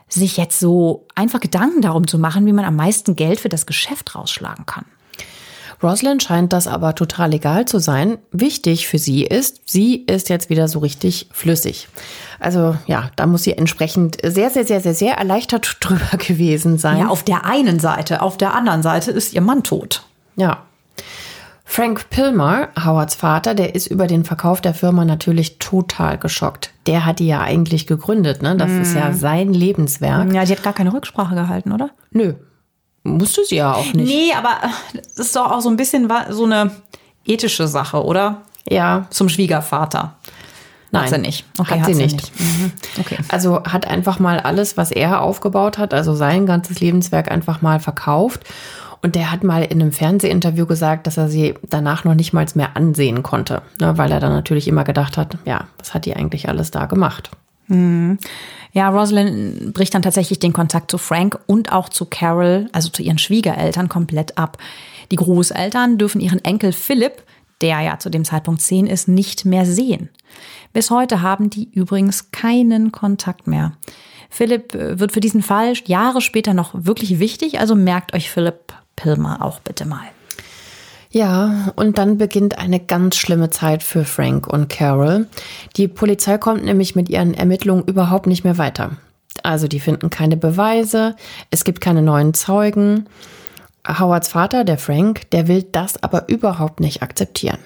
sich jetzt so einfach Gedanken darum zu machen, wie man am meisten Geld für das Geschäft rausschlagen kann. Rosalind scheint das aber total egal zu sein. Wichtig für sie ist, sie ist jetzt wieder so richtig flüssig. Also ja, da muss sie entsprechend sehr, sehr, sehr, sehr, sehr erleichtert drüber gewesen sein. Ja, auf der einen Seite. Auf der anderen Seite ist ihr Mann tot. Ja, Frank Pilmer, Howards Vater, der ist über den Verkauf der Firma natürlich total geschockt. Der hat die ja eigentlich gegründet, ne? Das mm. ist ja sein Lebenswerk. Ja, die hat gar keine Rücksprache gehalten, oder? Nö. Musste sie ja auch nicht. Nee, aber das ist doch auch so ein bisschen so eine ethische Sache, oder? Ja. Zum Schwiegervater. Nein, hat sie nicht. Okay, hat, hat sie, sie, nicht. nicht. Mhm. Okay. Also hat einfach mal alles, was er aufgebaut hat, also sein ganzes Lebenswerk einfach mal verkauft. Und der hat mal in einem Fernsehinterview gesagt, dass er sie danach noch nicht mal mehr ansehen konnte, ne, weil er dann natürlich immer gedacht hat, ja, was hat die eigentlich alles da gemacht? Mhm. Ja, Rosalind bricht dann tatsächlich den Kontakt zu Frank und auch zu Carol, also zu ihren Schwiegereltern, komplett ab. Die Großeltern dürfen ihren Enkel Philipp, der ja zu dem Zeitpunkt zehn ist, nicht mehr sehen. Bis heute haben die übrigens keinen Kontakt mehr. Philipp äh, wird für diesen Fall Jahre später noch wirklich wichtig, also merkt euch Philipp Pilmer auch bitte mal. Ja, und dann beginnt eine ganz schlimme Zeit für Frank und Carol. Die Polizei kommt nämlich mit ihren Ermittlungen überhaupt nicht mehr weiter. Also die finden keine Beweise, es gibt keine neuen Zeugen. Howards Vater, der Frank, der will das aber überhaupt nicht akzeptieren.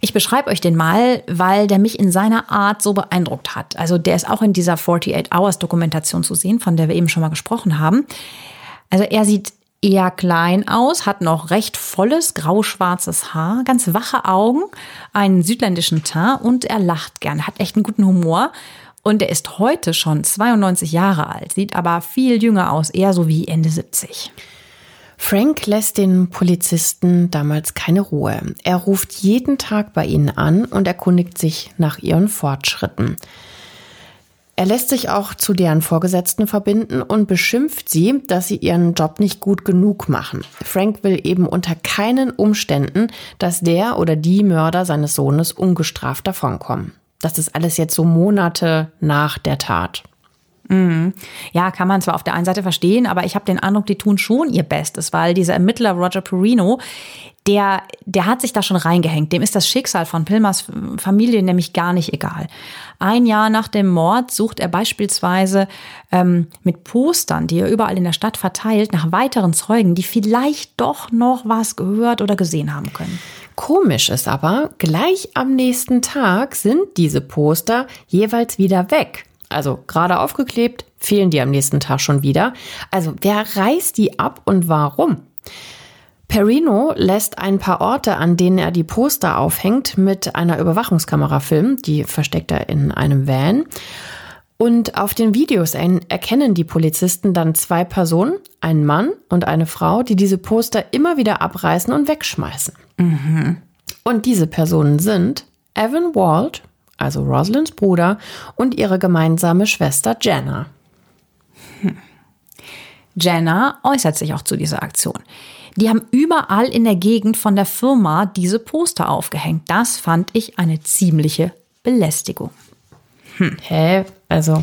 Ich beschreibe euch den mal, weil der mich in seiner Art so beeindruckt hat. Also der ist auch in dieser 48 Hours Dokumentation zu sehen, von der wir eben schon mal gesprochen haben. Also er sieht eher klein aus, hat noch recht volles grauschwarzes Haar, ganz wache Augen, einen südländischen Teint und er lacht gern, hat echt einen guten Humor. Und er ist heute schon 92 Jahre alt, sieht aber viel jünger aus, eher so wie Ende 70. Frank lässt den Polizisten damals keine Ruhe. Er ruft jeden Tag bei ihnen an und erkundigt sich nach ihren Fortschritten. Er lässt sich auch zu deren Vorgesetzten verbinden und beschimpft sie, dass sie ihren Job nicht gut genug machen. Frank will eben unter keinen Umständen, dass der oder die Mörder seines Sohnes ungestraft davonkommen. Das ist alles jetzt so Monate nach der Tat. Mhm. Ja, kann man zwar auf der einen Seite verstehen, aber ich habe den Eindruck, die tun schon ihr Bestes, weil dieser Ermittler Roger Perino, der, der hat sich da schon reingehängt. Dem ist das Schicksal von Pilmers Familie nämlich gar nicht egal. Ein Jahr nach dem Mord sucht er beispielsweise ähm, mit Postern, die er überall in der Stadt verteilt, nach weiteren Zeugen, die vielleicht doch noch was gehört oder gesehen haben können. Komisch ist aber, gleich am nächsten Tag sind diese Poster jeweils wieder weg also gerade aufgeklebt, fehlen die am nächsten Tag schon wieder. Also wer reißt die ab und warum? Perino lässt ein paar Orte, an denen er die Poster aufhängt, mit einer Überwachungskamera filmen. Die versteckt er in einem Van. Und auf den Videos erkennen die Polizisten dann zwei Personen, einen Mann und eine Frau, die diese Poster immer wieder abreißen und wegschmeißen. Mhm. Und diese Personen sind Evan Wald also Rosalynds Bruder, und ihre gemeinsame Schwester Jenna. Hm. Jenna äußert sich auch zu dieser Aktion. Die haben überall in der Gegend von der Firma diese Poster aufgehängt. Das fand ich eine ziemliche Belästigung. Hm. Hä? Also.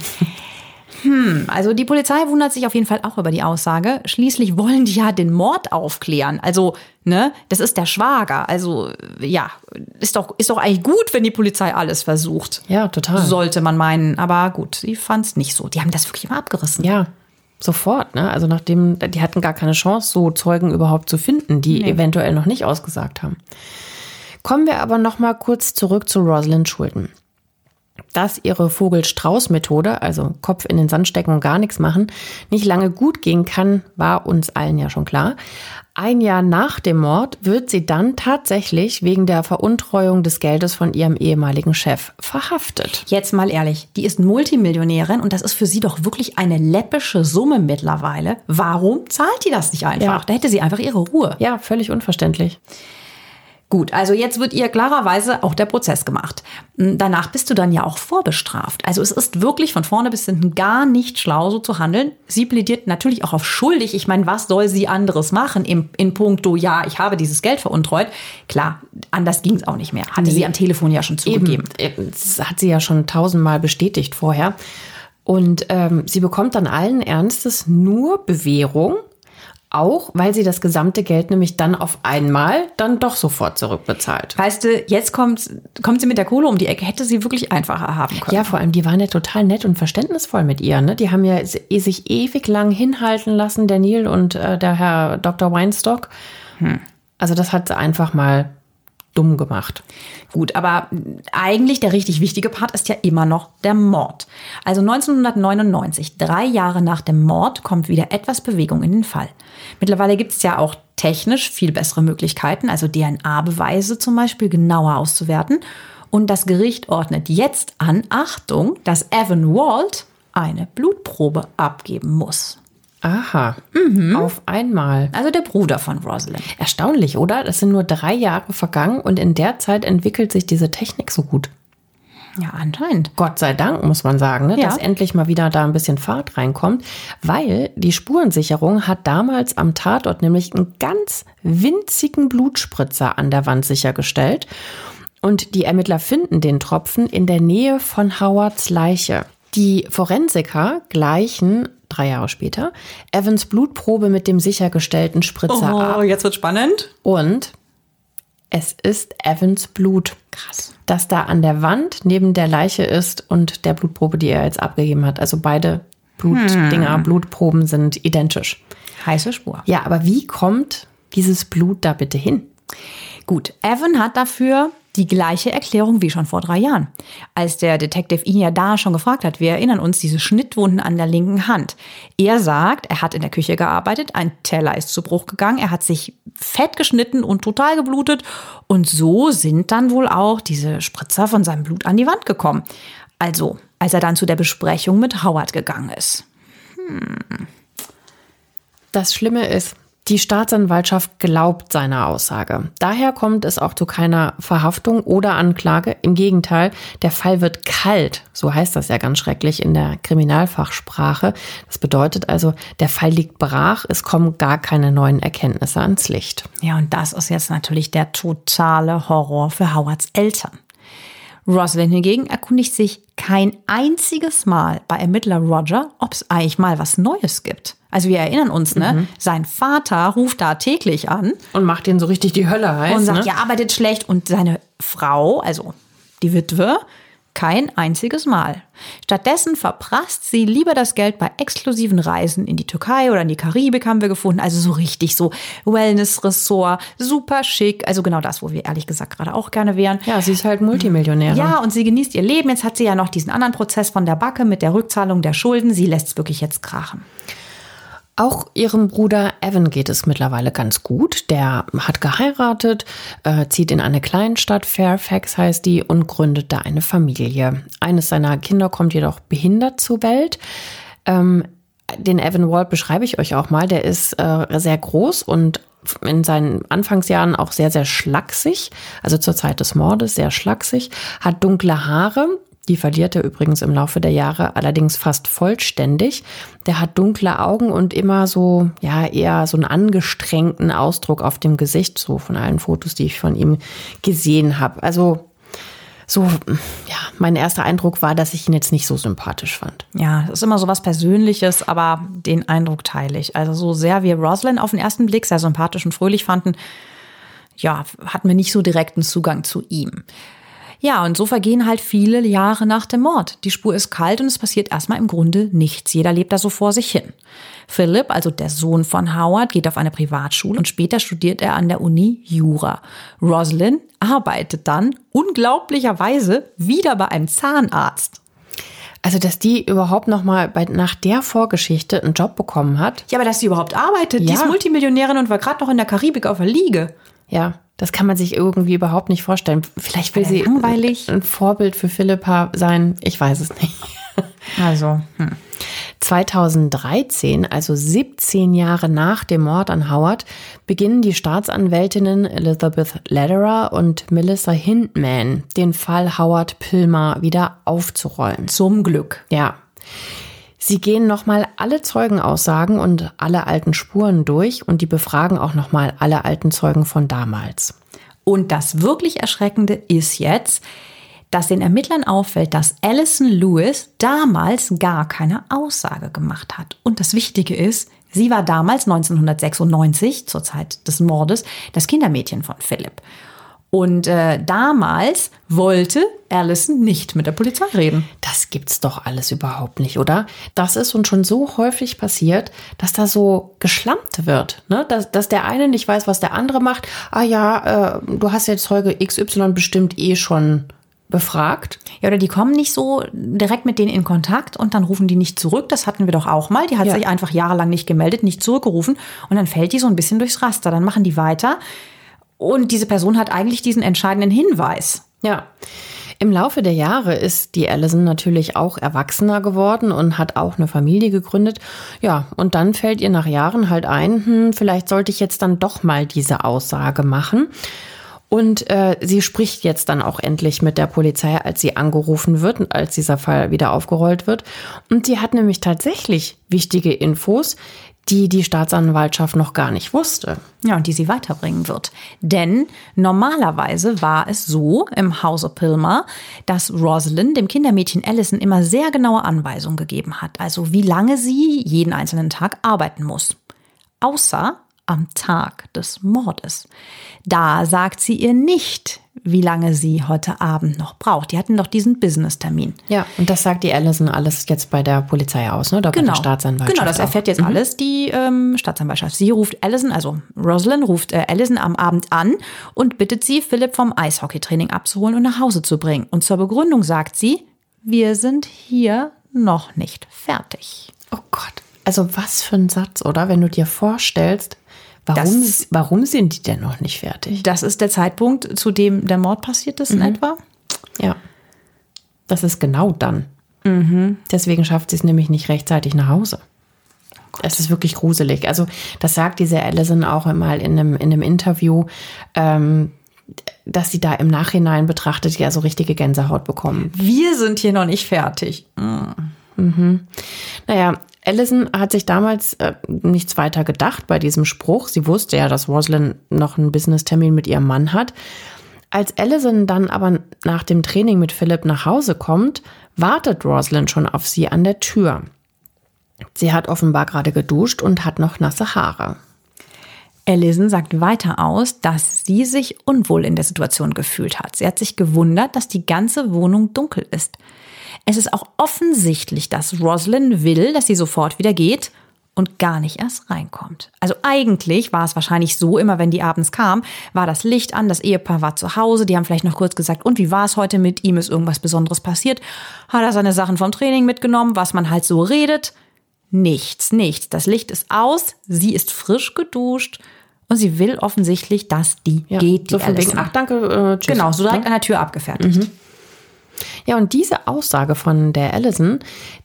Hm, also die Polizei wundert sich auf jeden Fall auch über die Aussage. Schließlich wollen die ja den Mord aufklären. Also, ne, das ist der Schwager. Also, ja, ist doch, ist doch eigentlich gut, wenn die Polizei alles versucht. Ja, total. Sollte man meinen. Aber gut, sie fand es nicht so. Die haben das wirklich immer abgerissen. Ja, sofort, ne? Also nachdem, die hatten gar keine Chance, so Zeugen überhaupt zu finden, die nee. eventuell noch nicht ausgesagt haben. Kommen wir aber noch mal kurz zurück zu Rosalind Schulden. Dass ihre Vogel-Strauß-Methode, also Kopf in den Sand stecken und gar nichts machen, nicht lange gut gehen kann, war uns allen ja schon klar. Ein Jahr nach dem Mord wird sie dann tatsächlich wegen der Veruntreuung des Geldes von ihrem ehemaligen Chef verhaftet. Jetzt mal ehrlich, die ist Multimillionärin und das ist für sie doch wirklich eine läppische Summe mittlerweile. Warum zahlt die das nicht einfach? Ja. Da hätte sie einfach ihre Ruhe. Ja, völlig unverständlich. Gut, also jetzt wird ihr klarerweise auch der Prozess gemacht. Hm, danach bist du dann ja auch vorbestraft. Also es ist wirklich von vorne bis hinten gar nicht schlau, so zu handeln. Sie plädiert natürlich auch auf schuldig. Ich meine, was soll sie anderes machen im, in puncto, ja, ich habe dieses Geld veruntreut. Klar, anders ging es auch nicht mehr. Hatte sie am Telefon ja schon zugegeben. Eben, das hat sie ja schon tausendmal bestätigt vorher. Und ähm, sie bekommt dann allen Ernstes nur Bewährung auch, weil sie das gesamte Geld nämlich dann auf einmal dann doch sofort zurückbezahlt. Weißt du, jetzt kommt, kommt sie mit der Kohle um die Ecke. Hätte sie wirklich einfacher haben können. Ja, vor allem, die waren ja total nett und verständnisvoll mit ihr. Ne? Die haben ja sich ewig lang hinhalten lassen, der Neil und äh, der Herr Dr. Weinstock. Hm. Also das hat sie einfach mal dumm gemacht. Gut, aber eigentlich der richtig wichtige Part ist ja immer noch der Mord. Also 1999, drei Jahre nach dem Mord, kommt wieder etwas Bewegung in den Fall. Mittlerweile gibt es ja auch technisch viel bessere Möglichkeiten, also DNA-Beweise zum Beispiel genauer auszuwerten. Und das Gericht ordnet jetzt an, Achtung, dass Evan Walt eine Blutprobe abgeben muss. Aha, mhm. auf einmal. Also der Bruder von Rosalind. Erstaunlich, oder? Das sind nur drei Jahre vergangen und in der Zeit entwickelt sich diese Technik so gut. Ja, anscheinend. Gott sei Dank, muss man sagen, ne, ja. dass endlich mal wieder da ein bisschen Fahrt reinkommt, weil die Spurensicherung hat damals am Tatort nämlich einen ganz winzigen Blutspritzer an der Wand sichergestellt. Und die Ermittler finden den Tropfen in der Nähe von Howards Leiche. Die Forensiker gleichen drei Jahre später, Evans Blutprobe mit dem sichergestellten Spritzer oh, ab. jetzt wird spannend. Und es ist Evans Blut. Krass. Das da an der Wand neben der Leiche ist und der Blutprobe, die er jetzt abgegeben hat. Also beide Blutdinger, hm. Blutproben sind identisch. Heiße Spur. Ja, aber wie kommt dieses Blut da bitte hin? Gut, Evan hat dafür die gleiche Erklärung wie schon vor drei Jahren. Als der Detective ihn ja da schon gefragt hat, wir erinnern uns, diese Schnittwunden an der linken Hand. Er sagt, er hat in der Küche gearbeitet, ein Teller ist zu Bruch gegangen, er hat sich fett geschnitten und total geblutet und so sind dann wohl auch diese Spritzer von seinem Blut an die Wand gekommen. Also, als er dann zu der Besprechung mit Howard gegangen ist. Hm. Das Schlimme ist, die Staatsanwaltschaft glaubt seiner Aussage. Daher kommt es auch zu keiner Verhaftung oder Anklage. Im Gegenteil, der Fall wird kalt. So heißt das ja ganz schrecklich in der Kriminalfachsprache. Das bedeutet also, der Fall liegt brach. Es kommen gar keine neuen Erkenntnisse ans Licht. Ja, und das ist jetzt natürlich der totale Horror für Howards Eltern. Rosalind hingegen erkundigt sich kein einziges Mal bei Ermittler Roger, ob es eigentlich mal was Neues gibt. Also wir erinnern uns, ne? Mhm. Sein Vater ruft da täglich an. Und macht den so richtig die Hölle heiß. Und sagt, ne? ja, arbeitet schlecht. Und seine Frau, also die Witwe, kein einziges Mal. Stattdessen verprasst sie lieber das Geld bei exklusiven Reisen in die Türkei oder in die Karibik haben wir gefunden. Also so richtig so Wellness-Ressort, super schick. Also genau das, wo wir ehrlich gesagt gerade auch gerne wären. Ja, sie ist halt Multimillionärin. Ja, und sie genießt ihr Leben. Jetzt hat sie ja noch diesen anderen Prozess von der Backe mit der Rückzahlung der Schulden. Sie lässt es wirklich jetzt krachen. Auch ihrem Bruder Evan geht es mittlerweile ganz gut. Der hat geheiratet, äh, zieht in eine Kleinstadt, Fairfax heißt die, und gründet da eine Familie. Eines seiner Kinder kommt jedoch behindert zur Welt. Ähm, den Evan Wald beschreibe ich euch auch mal. Der ist äh, sehr groß und in seinen Anfangsjahren auch sehr, sehr schlaksig, also zur Zeit des Mordes sehr schlaksig, hat dunkle Haare, die verliert er übrigens im Laufe der Jahre allerdings fast vollständig. Der hat dunkle Augen und immer so, ja, eher so einen angestrengten Ausdruck auf dem Gesicht, so von allen Fotos, die ich von ihm gesehen habe. Also so, ja, mein erster Eindruck war, dass ich ihn jetzt nicht so sympathisch fand. Ja, das ist immer so was Persönliches, aber den Eindruck teile ich. Also so sehr wir Rosalind auf den ersten Blick sehr sympathisch und fröhlich fanden, ja, hatten wir nicht so direkten Zugang zu ihm. Ja, und so vergehen halt viele Jahre nach dem Mord. Die Spur ist kalt und es passiert erstmal im Grunde nichts. Jeder lebt da so vor sich hin. Philip, also der Sohn von Howard, geht auf eine Privatschule und später studiert er an der Uni Jura. Rosalind arbeitet dann unglaublicherweise wieder bei einem Zahnarzt. Also, dass die überhaupt noch mal bei, nach der Vorgeschichte einen Job bekommen hat. Ja, aber dass sie überhaupt arbeitet. Ja. Die ist Multimillionärin und war gerade noch in der Karibik auf der Liege. Ja, das kann man sich irgendwie überhaupt nicht vorstellen. Vielleicht will sie langweilig. ein Vorbild für Philippa sein. Ich weiß es nicht. Also. Hm. 2013, also 17 Jahre nach dem Mord an Howard, beginnen die Staatsanwältinnen Elizabeth Lederer und Melissa Hindman den Fall Howard Pilmer wieder aufzurollen. Zum Glück. Ja. Sie gehen nochmal alle Zeugenaussagen und alle alten Spuren durch und die befragen auch nochmal alle alten Zeugen von damals. Und das wirklich Erschreckende ist jetzt, dass den Ermittlern auffällt, dass Alison Lewis damals gar keine Aussage gemacht hat. Und das Wichtige ist, sie war damals 1996, zur Zeit des Mordes, das Kindermädchen von Philipp. Und äh, damals wollte Allison nicht mit der Polizei reden. Das gibt's doch alles überhaupt nicht, oder? Das ist uns schon so häufig passiert, dass da so geschlampt wird, ne? Dass, dass der eine nicht weiß, was der andere macht. Ah ja, äh, du hast jetzt Zeuge XY bestimmt eh schon befragt. Ja, oder die kommen nicht so direkt mit denen in Kontakt und dann rufen die nicht zurück. Das hatten wir doch auch mal. Die hat Ja. sich einfach jahrelang nicht gemeldet, nicht zurückgerufen und dann fällt die so ein bisschen durchs Raster. Dann machen die weiter und diese Person hat eigentlich diesen entscheidenden Hinweis. Ja. Im Laufe der Jahre ist die Allison natürlich auch erwachsener geworden und hat auch eine Familie gegründet. Ja, und dann fällt ihr nach Jahren halt ein, hm, vielleicht sollte ich jetzt dann doch mal diese Aussage machen. Und äh, sie spricht jetzt dann auch endlich mit der Polizei, als sie angerufen wird und als dieser Fall wieder aufgerollt wird. Und sie hat nämlich tatsächlich wichtige Infos, die die Staatsanwaltschaft noch gar nicht wusste. Ja, und die sie weiterbringen wird. Denn normalerweise war es so im Hause Pilmer, dass Rosalind dem Kindermädchen Allison immer sehr genaue Anweisungen gegeben hat. Also wie lange sie jeden einzelnen Tag arbeiten muss. Außer am Tag des Mordes. Da sagt sie ihr nicht, wie lange sie heute Abend noch braucht. Die hatten doch diesen Business-Termin. Ja, und das sagt die Allison alles jetzt bei der Polizei aus, ne? Oder bei der Staatsanwaltschaft. Genau, das auch. erfährt jetzt alles die ähm, Staatsanwaltschaft. Sie ruft Allison, also Rosalind ruft äh, Allison am Abend an und bittet sie, Philipp vom Eishockeytraining abzuholen und nach Hause zu bringen. Und zur Begründung sagt sie, wir sind hier noch nicht fertig. Oh Gott. Also was für ein Satz, oder? Wenn du dir vorstellst, warum, Das- warum sind die denn noch nicht fertig? Das ist der Zeitpunkt, zu dem der Mord passiert ist in etwa. Ja. Das ist genau dann. Mhm. Deswegen schafft sie es nämlich nicht rechtzeitig nach Hause. Es ist wirklich gruselig. Also, das sagt diese Allison auch einmal in einem, in einem Interview, ähm, dass sie da im Nachhinein betrachtet ja so richtige Gänsehaut bekommen. Wir sind hier noch nicht fertig. Naja, Allison hat sich damals äh, nichts weiter gedacht bei diesem Spruch. Sie wusste ja, dass Rosalind noch einen Business-Termin mit ihrem Mann hat. Als Allison dann aber nach dem Training mit Philipp nach Hause kommt, wartet Rosalind schon auf sie an der Tür. Sie hat offenbar gerade geduscht und hat noch nasse Haare. Allison sagt weiter aus, dass sie sich unwohl in der Situation gefühlt hat. Sie hat sich gewundert, dass die ganze Wohnung dunkel ist. Es ist auch offensichtlich, dass Rosalind will, dass sie sofort wieder geht und gar nicht erst reinkommt. Also eigentlich war es wahrscheinlich so, immer wenn die abends kam, war das Licht an, das Ehepaar war zu Hause, die haben vielleicht noch kurz gesagt, und wie war es heute mit ihm, ist irgendwas Besonderes passiert? Hat er seine Sachen vom Training mitgenommen, was man halt so redet? Nichts, nichts. Das Licht ist aus, sie ist frisch geduscht und sie will offensichtlich, dass die geht, die so von wegen, ach danke, äh, tschüss. Genau, so direkt an der Tür abgefertigt. Ja, und diese Aussage von der Allison,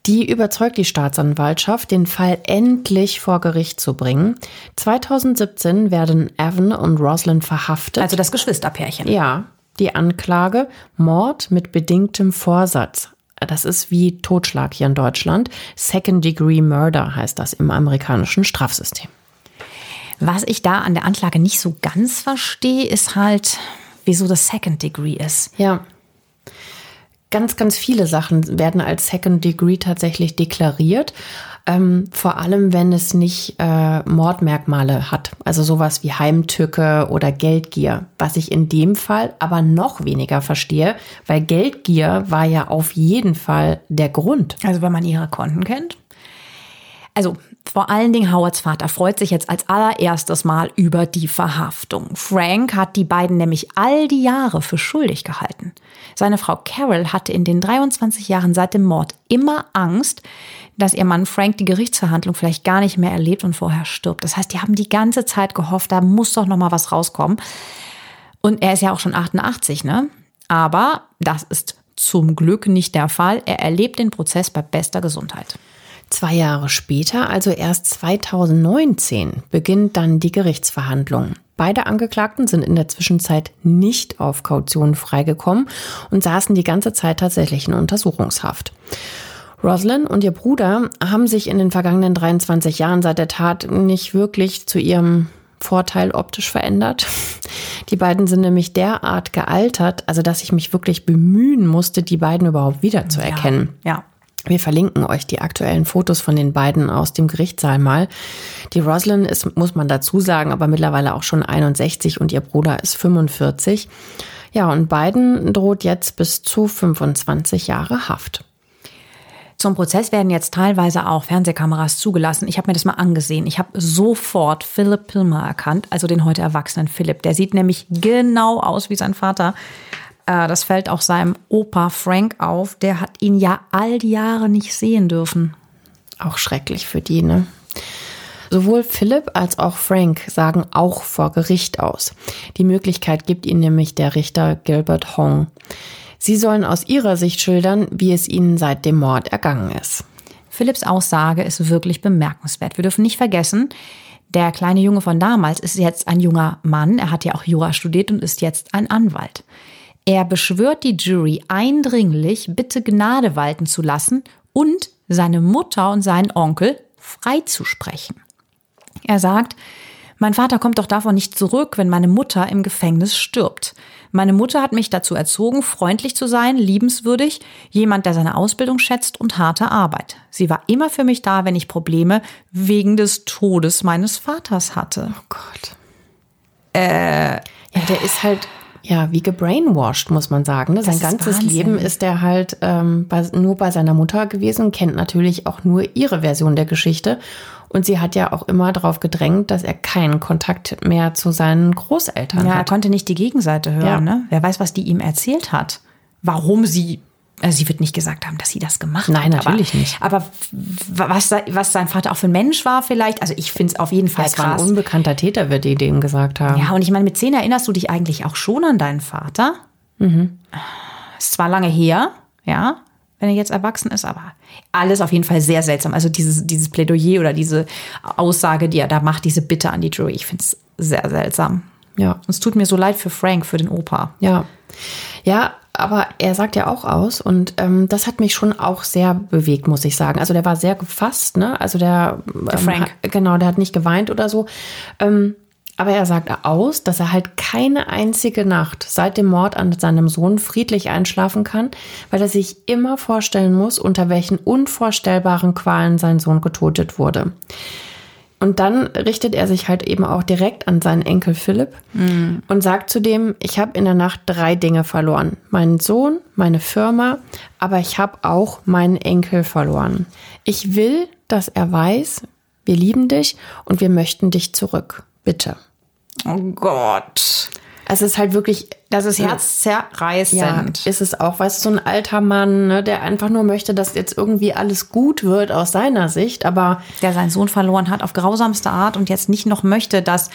die überzeugt die Staatsanwaltschaft, den Fall endlich vor Gericht zu bringen. 2017 werden Evan und Rosalind verhaftet. Also das Geschwisterpärchen. ja, die Anklage Mord mit bedingtem Vorsatz. Das ist wie Totschlag hier in Deutschland. Second Degree Murder heißt das im amerikanischen Strafsystem. Was ich da an der Anklage nicht so ganz verstehe, ist halt, wieso das Second Degree ist. Ja. Ganz, ganz viele Sachen werden als Second Degree tatsächlich deklariert. Ähm, vor allem, wenn es nicht äh, Mordmerkmale hat. Also sowas wie Heimtücke oder Geldgier. Was ich in dem Fall aber noch weniger verstehe, weil Geldgier war ja auf jeden Fall der Grund. Also wenn man ihre Konten kennt. Also vor allen Dingen Howards Vater freut sich jetzt als allererstes Mal über die Verhaftung. Frank hat die beiden nämlich all die Jahre für schuldig gehalten. Seine Frau Carol hatte in den 23 Jahren seit dem Mord immer Angst, dass ihr Mann Frank die Gerichtsverhandlung vielleicht gar nicht mehr erlebt und vorher stirbt. Das heißt, die haben die ganze Zeit gehofft, da muss doch noch mal was rauskommen. Und er ist ja auch schon 88, ne? Aber das ist zum Glück nicht der Fall. Er erlebt den Prozess bei bester Gesundheit. Zwei Jahre später, also erst 2019, beginnt dann die Gerichtsverhandlung. Beide Angeklagten sind in der Zwischenzeit nicht auf Kaution freigekommen und saßen die ganze Zeit tatsächlich in Untersuchungshaft. Rosalind und ihr Bruder haben sich in den vergangenen 23 Jahren seit der Tat nicht wirklich zu ihrem Vorteil optisch verändert. Die beiden sind nämlich derart gealtert, also dass ich mich wirklich bemühen musste, die beiden überhaupt wiederzuerkennen. Ja. Wir verlinken euch die aktuellen Fotos von den beiden aus dem Gerichtssaal mal. Die Roslyn ist, muss man dazu sagen, aber mittlerweile auch schon 61 und ihr Bruder ist 45. Ja, und beiden droht jetzt bis zu 25 Jahre Haft. Zum Prozess werden jetzt teilweise auch Fernsehkameras zugelassen. Ich habe mir das mal angesehen. Ich habe sofort Philip Pilmer erkannt, also den heute erwachsenen Philip. Der sieht nämlich genau aus wie sein Vater. Äh, das fällt auch seinem Opa Frank auf. Der hat ihn ja all die Jahre nicht sehen dürfen. Auch schrecklich für die, ne? Sowohl Philipp als auch Frank sagen auch vor Gericht aus. Die Möglichkeit gibt ihnen nämlich der Richter Gilbert Hong. Sie sollen aus ihrer Sicht schildern, wie es ihnen seit dem Mord ergangen ist. Philipps Aussage ist wirklich bemerkenswert. Wir dürfen nicht vergessen, der kleine Junge von damals ist jetzt ein junger Mann. Er hat ja auch Jura studiert und ist jetzt ein Anwalt. Er beschwört die Jury eindringlich, bitte Gnade walten zu lassen und seine Mutter und seinen Onkel freizusprechen. Er sagt, mein Vater kommt doch davon nicht zurück, wenn meine Mutter im Gefängnis stirbt. Meine Mutter hat mich dazu erzogen, freundlich zu sein, liebenswürdig, jemand, der seine Ausbildung schätzt und harte Arbeit. Sie war immer für mich da, wenn ich Probleme wegen des Todes meines Vaters hatte. Oh Gott. Äh, ja, der ist halt ja, wie gebrainwashed, muss man sagen. Ne? Sein ganzes Wahnsinn. Leben ist er halt ähm, bei, nur bei seiner Mutter gewesen kennt natürlich auch nur ihre Version der Geschichte. Und sie hat ja auch immer darauf gedrängt, dass er keinen Kontakt mehr zu seinen Großeltern ja, hat. Ja, er konnte nicht die Gegenseite hören. Ja. Ne? Wer weiß, was die ihm erzählt hat. Warum sie also sie wird nicht gesagt haben, dass sie das gemacht Nein, hat. Nein, natürlich nicht. Aber was, was sein Vater auch für ein Mensch war vielleicht, also ich finde es auf jeden Fall ja, krass. War ein unbekannter Täter, wird die dem gesagt haben. Ja, und ich meine, mit zehn erinnerst du dich eigentlich auch schon an deinen Vater. Mhm. Ist zwar lange her, ja, wenn er jetzt erwachsen ist, aber alles auf jeden Fall sehr seltsam. Also dieses, dieses Plädoyer oder diese Aussage, die er da macht, diese Bitte an die Jury, ich finde es sehr seltsam. Ja. Und es tut mir so leid für Frank, für den Opa. Ja. Ja, aber er sagt ja auch aus und ähm, das hat mich schon auch sehr bewegt, muss ich sagen. Also der war sehr gefasst, ne? Also der, der Frank. Ähm, hat, genau, der hat nicht geweint oder so. Ähm, aber er sagt aus, dass er halt keine einzige Nacht seit dem Mord an seinem Sohn friedlich einschlafen kann, weil er sich immer vorstellen muss, unter welchen unvorstellbaren Qualen sein Sohn getötet wurde. Und dann richtet er sich halt eben auch direkt an seinen Enkel Philipp mhm. und sagt zu dem, ich habe in der Nacht drei Dinge verloren. Meinen Sohn, meine Firma, aber ich habe auch meinen Enkel verloren. Ich will, dass er weiß, wir lieben dich und wir möchten dich zurück. Bitte. Oh Gott. Es ist halt wirklich, das ist herzzerreißend. Ja, ist es auch, weißt du, so ein alter Mann, ne, der einfach nur möchte, dass jetzt irgendwie alles gut wird aus seiner Sicht, aber. Der seinen Sohn verloren hat auf grausamste Art und jetzt nicht noch möchte, dass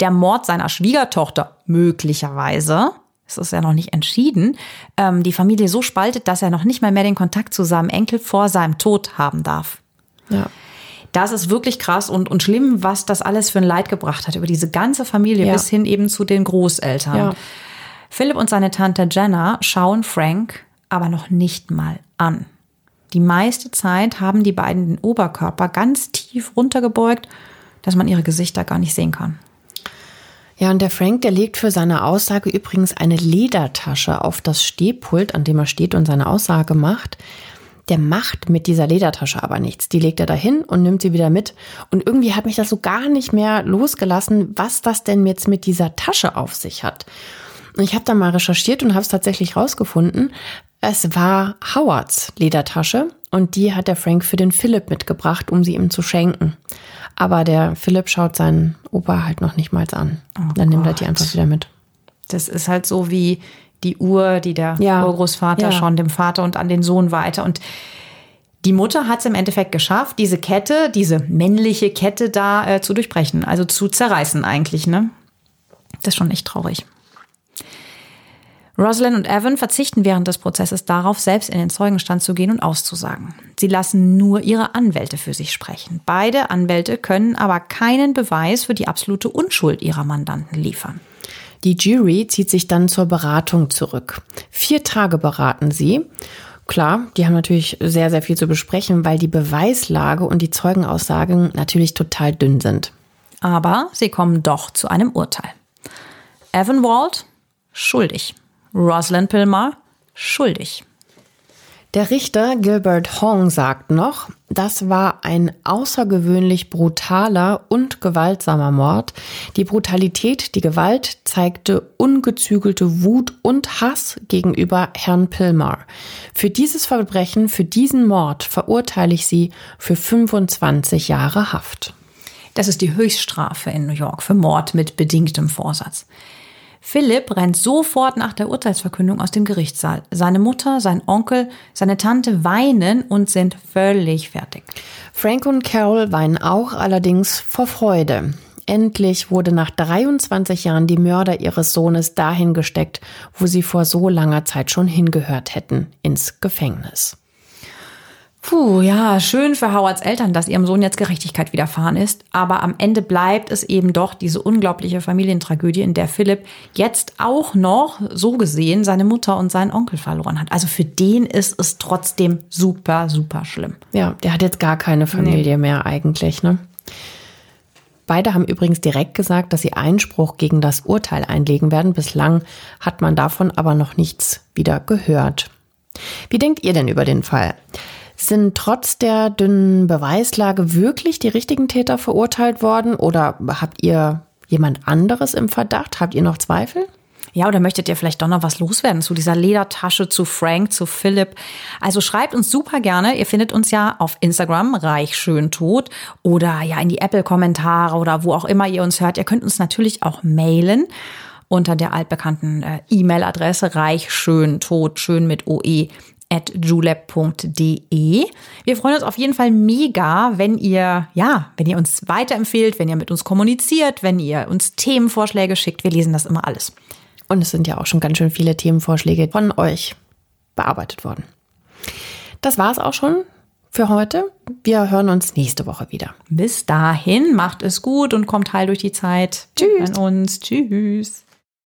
der Mord seiner Schwiegertochter möglicherweise, es ist ja noch nicht entschieden, ähm, die Familie so spaltet, dass er noch nicht mal mehr den Kontakt zu seinem Enkel vor seinem Tod haben darf. Ja das ist wirklich krass und, und schlimm, was das alles für ein Leid gebracht hat über diese ganze Familie ja. bis hin eben zu den Großeltern. Ja. Philipp und seine Tante Jenna schauen Frank aber noch nicht mal an. Die meiste Zeit haben die beiden den Oberkörper ganz tief runtergebeugt, dass man ihre Gesichter gar nicht sehen kann. Ja, und der Frank, der legt für seine Aussage übrigens eine Ledertasche auf das Stehpult, an dem er steht und seine Aussage macht. Der macht mit dieser Ledertasche aber nichts. Die legt er dahin und nimmt sie wieder mit. Und irgendwie hat mich das so gar nicht mehr losgelassen, was das denn jetzt mit dieser Tasche auf sich hat. Und ich habe da mal recherchiert und habe es tatsächlich rausgefunden. Es war Howards Ledertasche und die hat der Frank für den Philipp mitgebracht, um sie ihm zu schenken. Aber der Philipp schaut seinen Opa halt noch nicht mal an. Oh Dann nimmt er die einfach wieder mit. Das ist halt so wie die Uhr, die der ja. Urgroßvater ja. schon dem Vater und an den Sohn weiter. Und die Mutter hat es im Endeffekt geschafft, diese Kette, diese männliche Kette da äh, zu durchbrechen, also zu zerreißen eigentlich. Ne? Das ist schon echt traurig. Rosalind und Evan verzichten während des Prozesses darauf, selbst in den Zeugenstand zu gehen und auszusagen. Sie lassen nur ihre Anwälte für sich sprechen. Beide Anwälte können aber keinen Beweis für die absolute Unschuld ihrer Mandanten liefern. Die Jury zieht sich dann zur Beratung zurück. Vier Tage beraten sie. Klar, die haben natürlich sehr, sehr viel zu besprechen, weil die Beweislage und die Zeugenaussagen natürlich total dünn sind. Aber sie kommen doch zu einem Urteil. Evan Wald, schuldig. Rosalind Pilmar, schuldig. Der Richter Gilbert Hong sagt noch, das war ein außergewöhnlich brutaler und gewaltsamer Mord. Die Brutalität, die Gewalt zeigte ungezügelte Wut und Hass gegenüber Herrn Pilmer. Für dieses Verbrechen, für diesen Mord verurteile ich Sie für 25 Jahre Haft. Das ist die Höchststrafe in New York für Mord mit bedingtem Vorsatz. Philipp rennt sofort nach der Urteilsverkündung aus dem Gerichtssaal. Seine Mutter, sein Onkel, seine Tante weinen und sind völlig fertig. Frank und Carol weinen auch allerdings vor Freude. Endlich wurde nach 23 Jahren die Mörder ihres Sohnes dahin gesteckt, wo sie vor so langer Zeit schon hingehört hätten, ins Gefängnis. Puh, ja, schön für Howards Eltern, dass ihrem Sohn jetzt Gerechtigkeit widerfahren ist. Aber am Ende bleibt es eben doch diese unglaubliche Familientragödie, in der Philipp jetzt auch noch, so gesehen, seine Mutter und seinen Onkel verloren hat. Also für den ist es trotzdem super, super schlimm. Ja, der hat jetzt gar keine Familie nee. mehr eigentlich, ne? Beide haben übrigens direkt gesagt, dass sie Einspruch gegen das Urteil einlegen werden. Bislang hat man davon aber noch nichts wieder gehört. Wie denkt ihr denn über den Fall? Sind trotz der dünnen Beweislage wirklich die richtigen Täter verurteilt worden oder habt ihr jemand anderes im Verdacht? Habt ihr noch Zweifel? Ja, oder möchtet ihr vielleicht doch noch was loswerden zu dieser Ledertasche, zu Frank, zu Philipp? Also schreibt uns super gerne. Ihr findet uns ja auf Instagram, reich schön tot, oder ja in die Apple-Kommentare oder wo auch immer ihr uns hört. Ihr könnt uns natürlich auch mailen unter der altbekannten äh, E-Mail-Adresse reich schön tot, schön mit OE julep.de. Wir freuen uns auf jeden Fall mega, wenn ihr, ja, wenn ihr uns weiterempfehlt, wenn ihr mit uns kommuniziert, wenn ihr uns Themenvorschläge schickt. Wir lesen das immer alles. Und es sind ja auch schon ganz schön viele Themenvorschläge von euch bearbeitet worden. Das war es auch schon für heute. Wir hören uns nächste Woche wieder. Bis dahin, macht es gut und kommt heil durch die Zeit. Tschüss. An uns. Tschüss.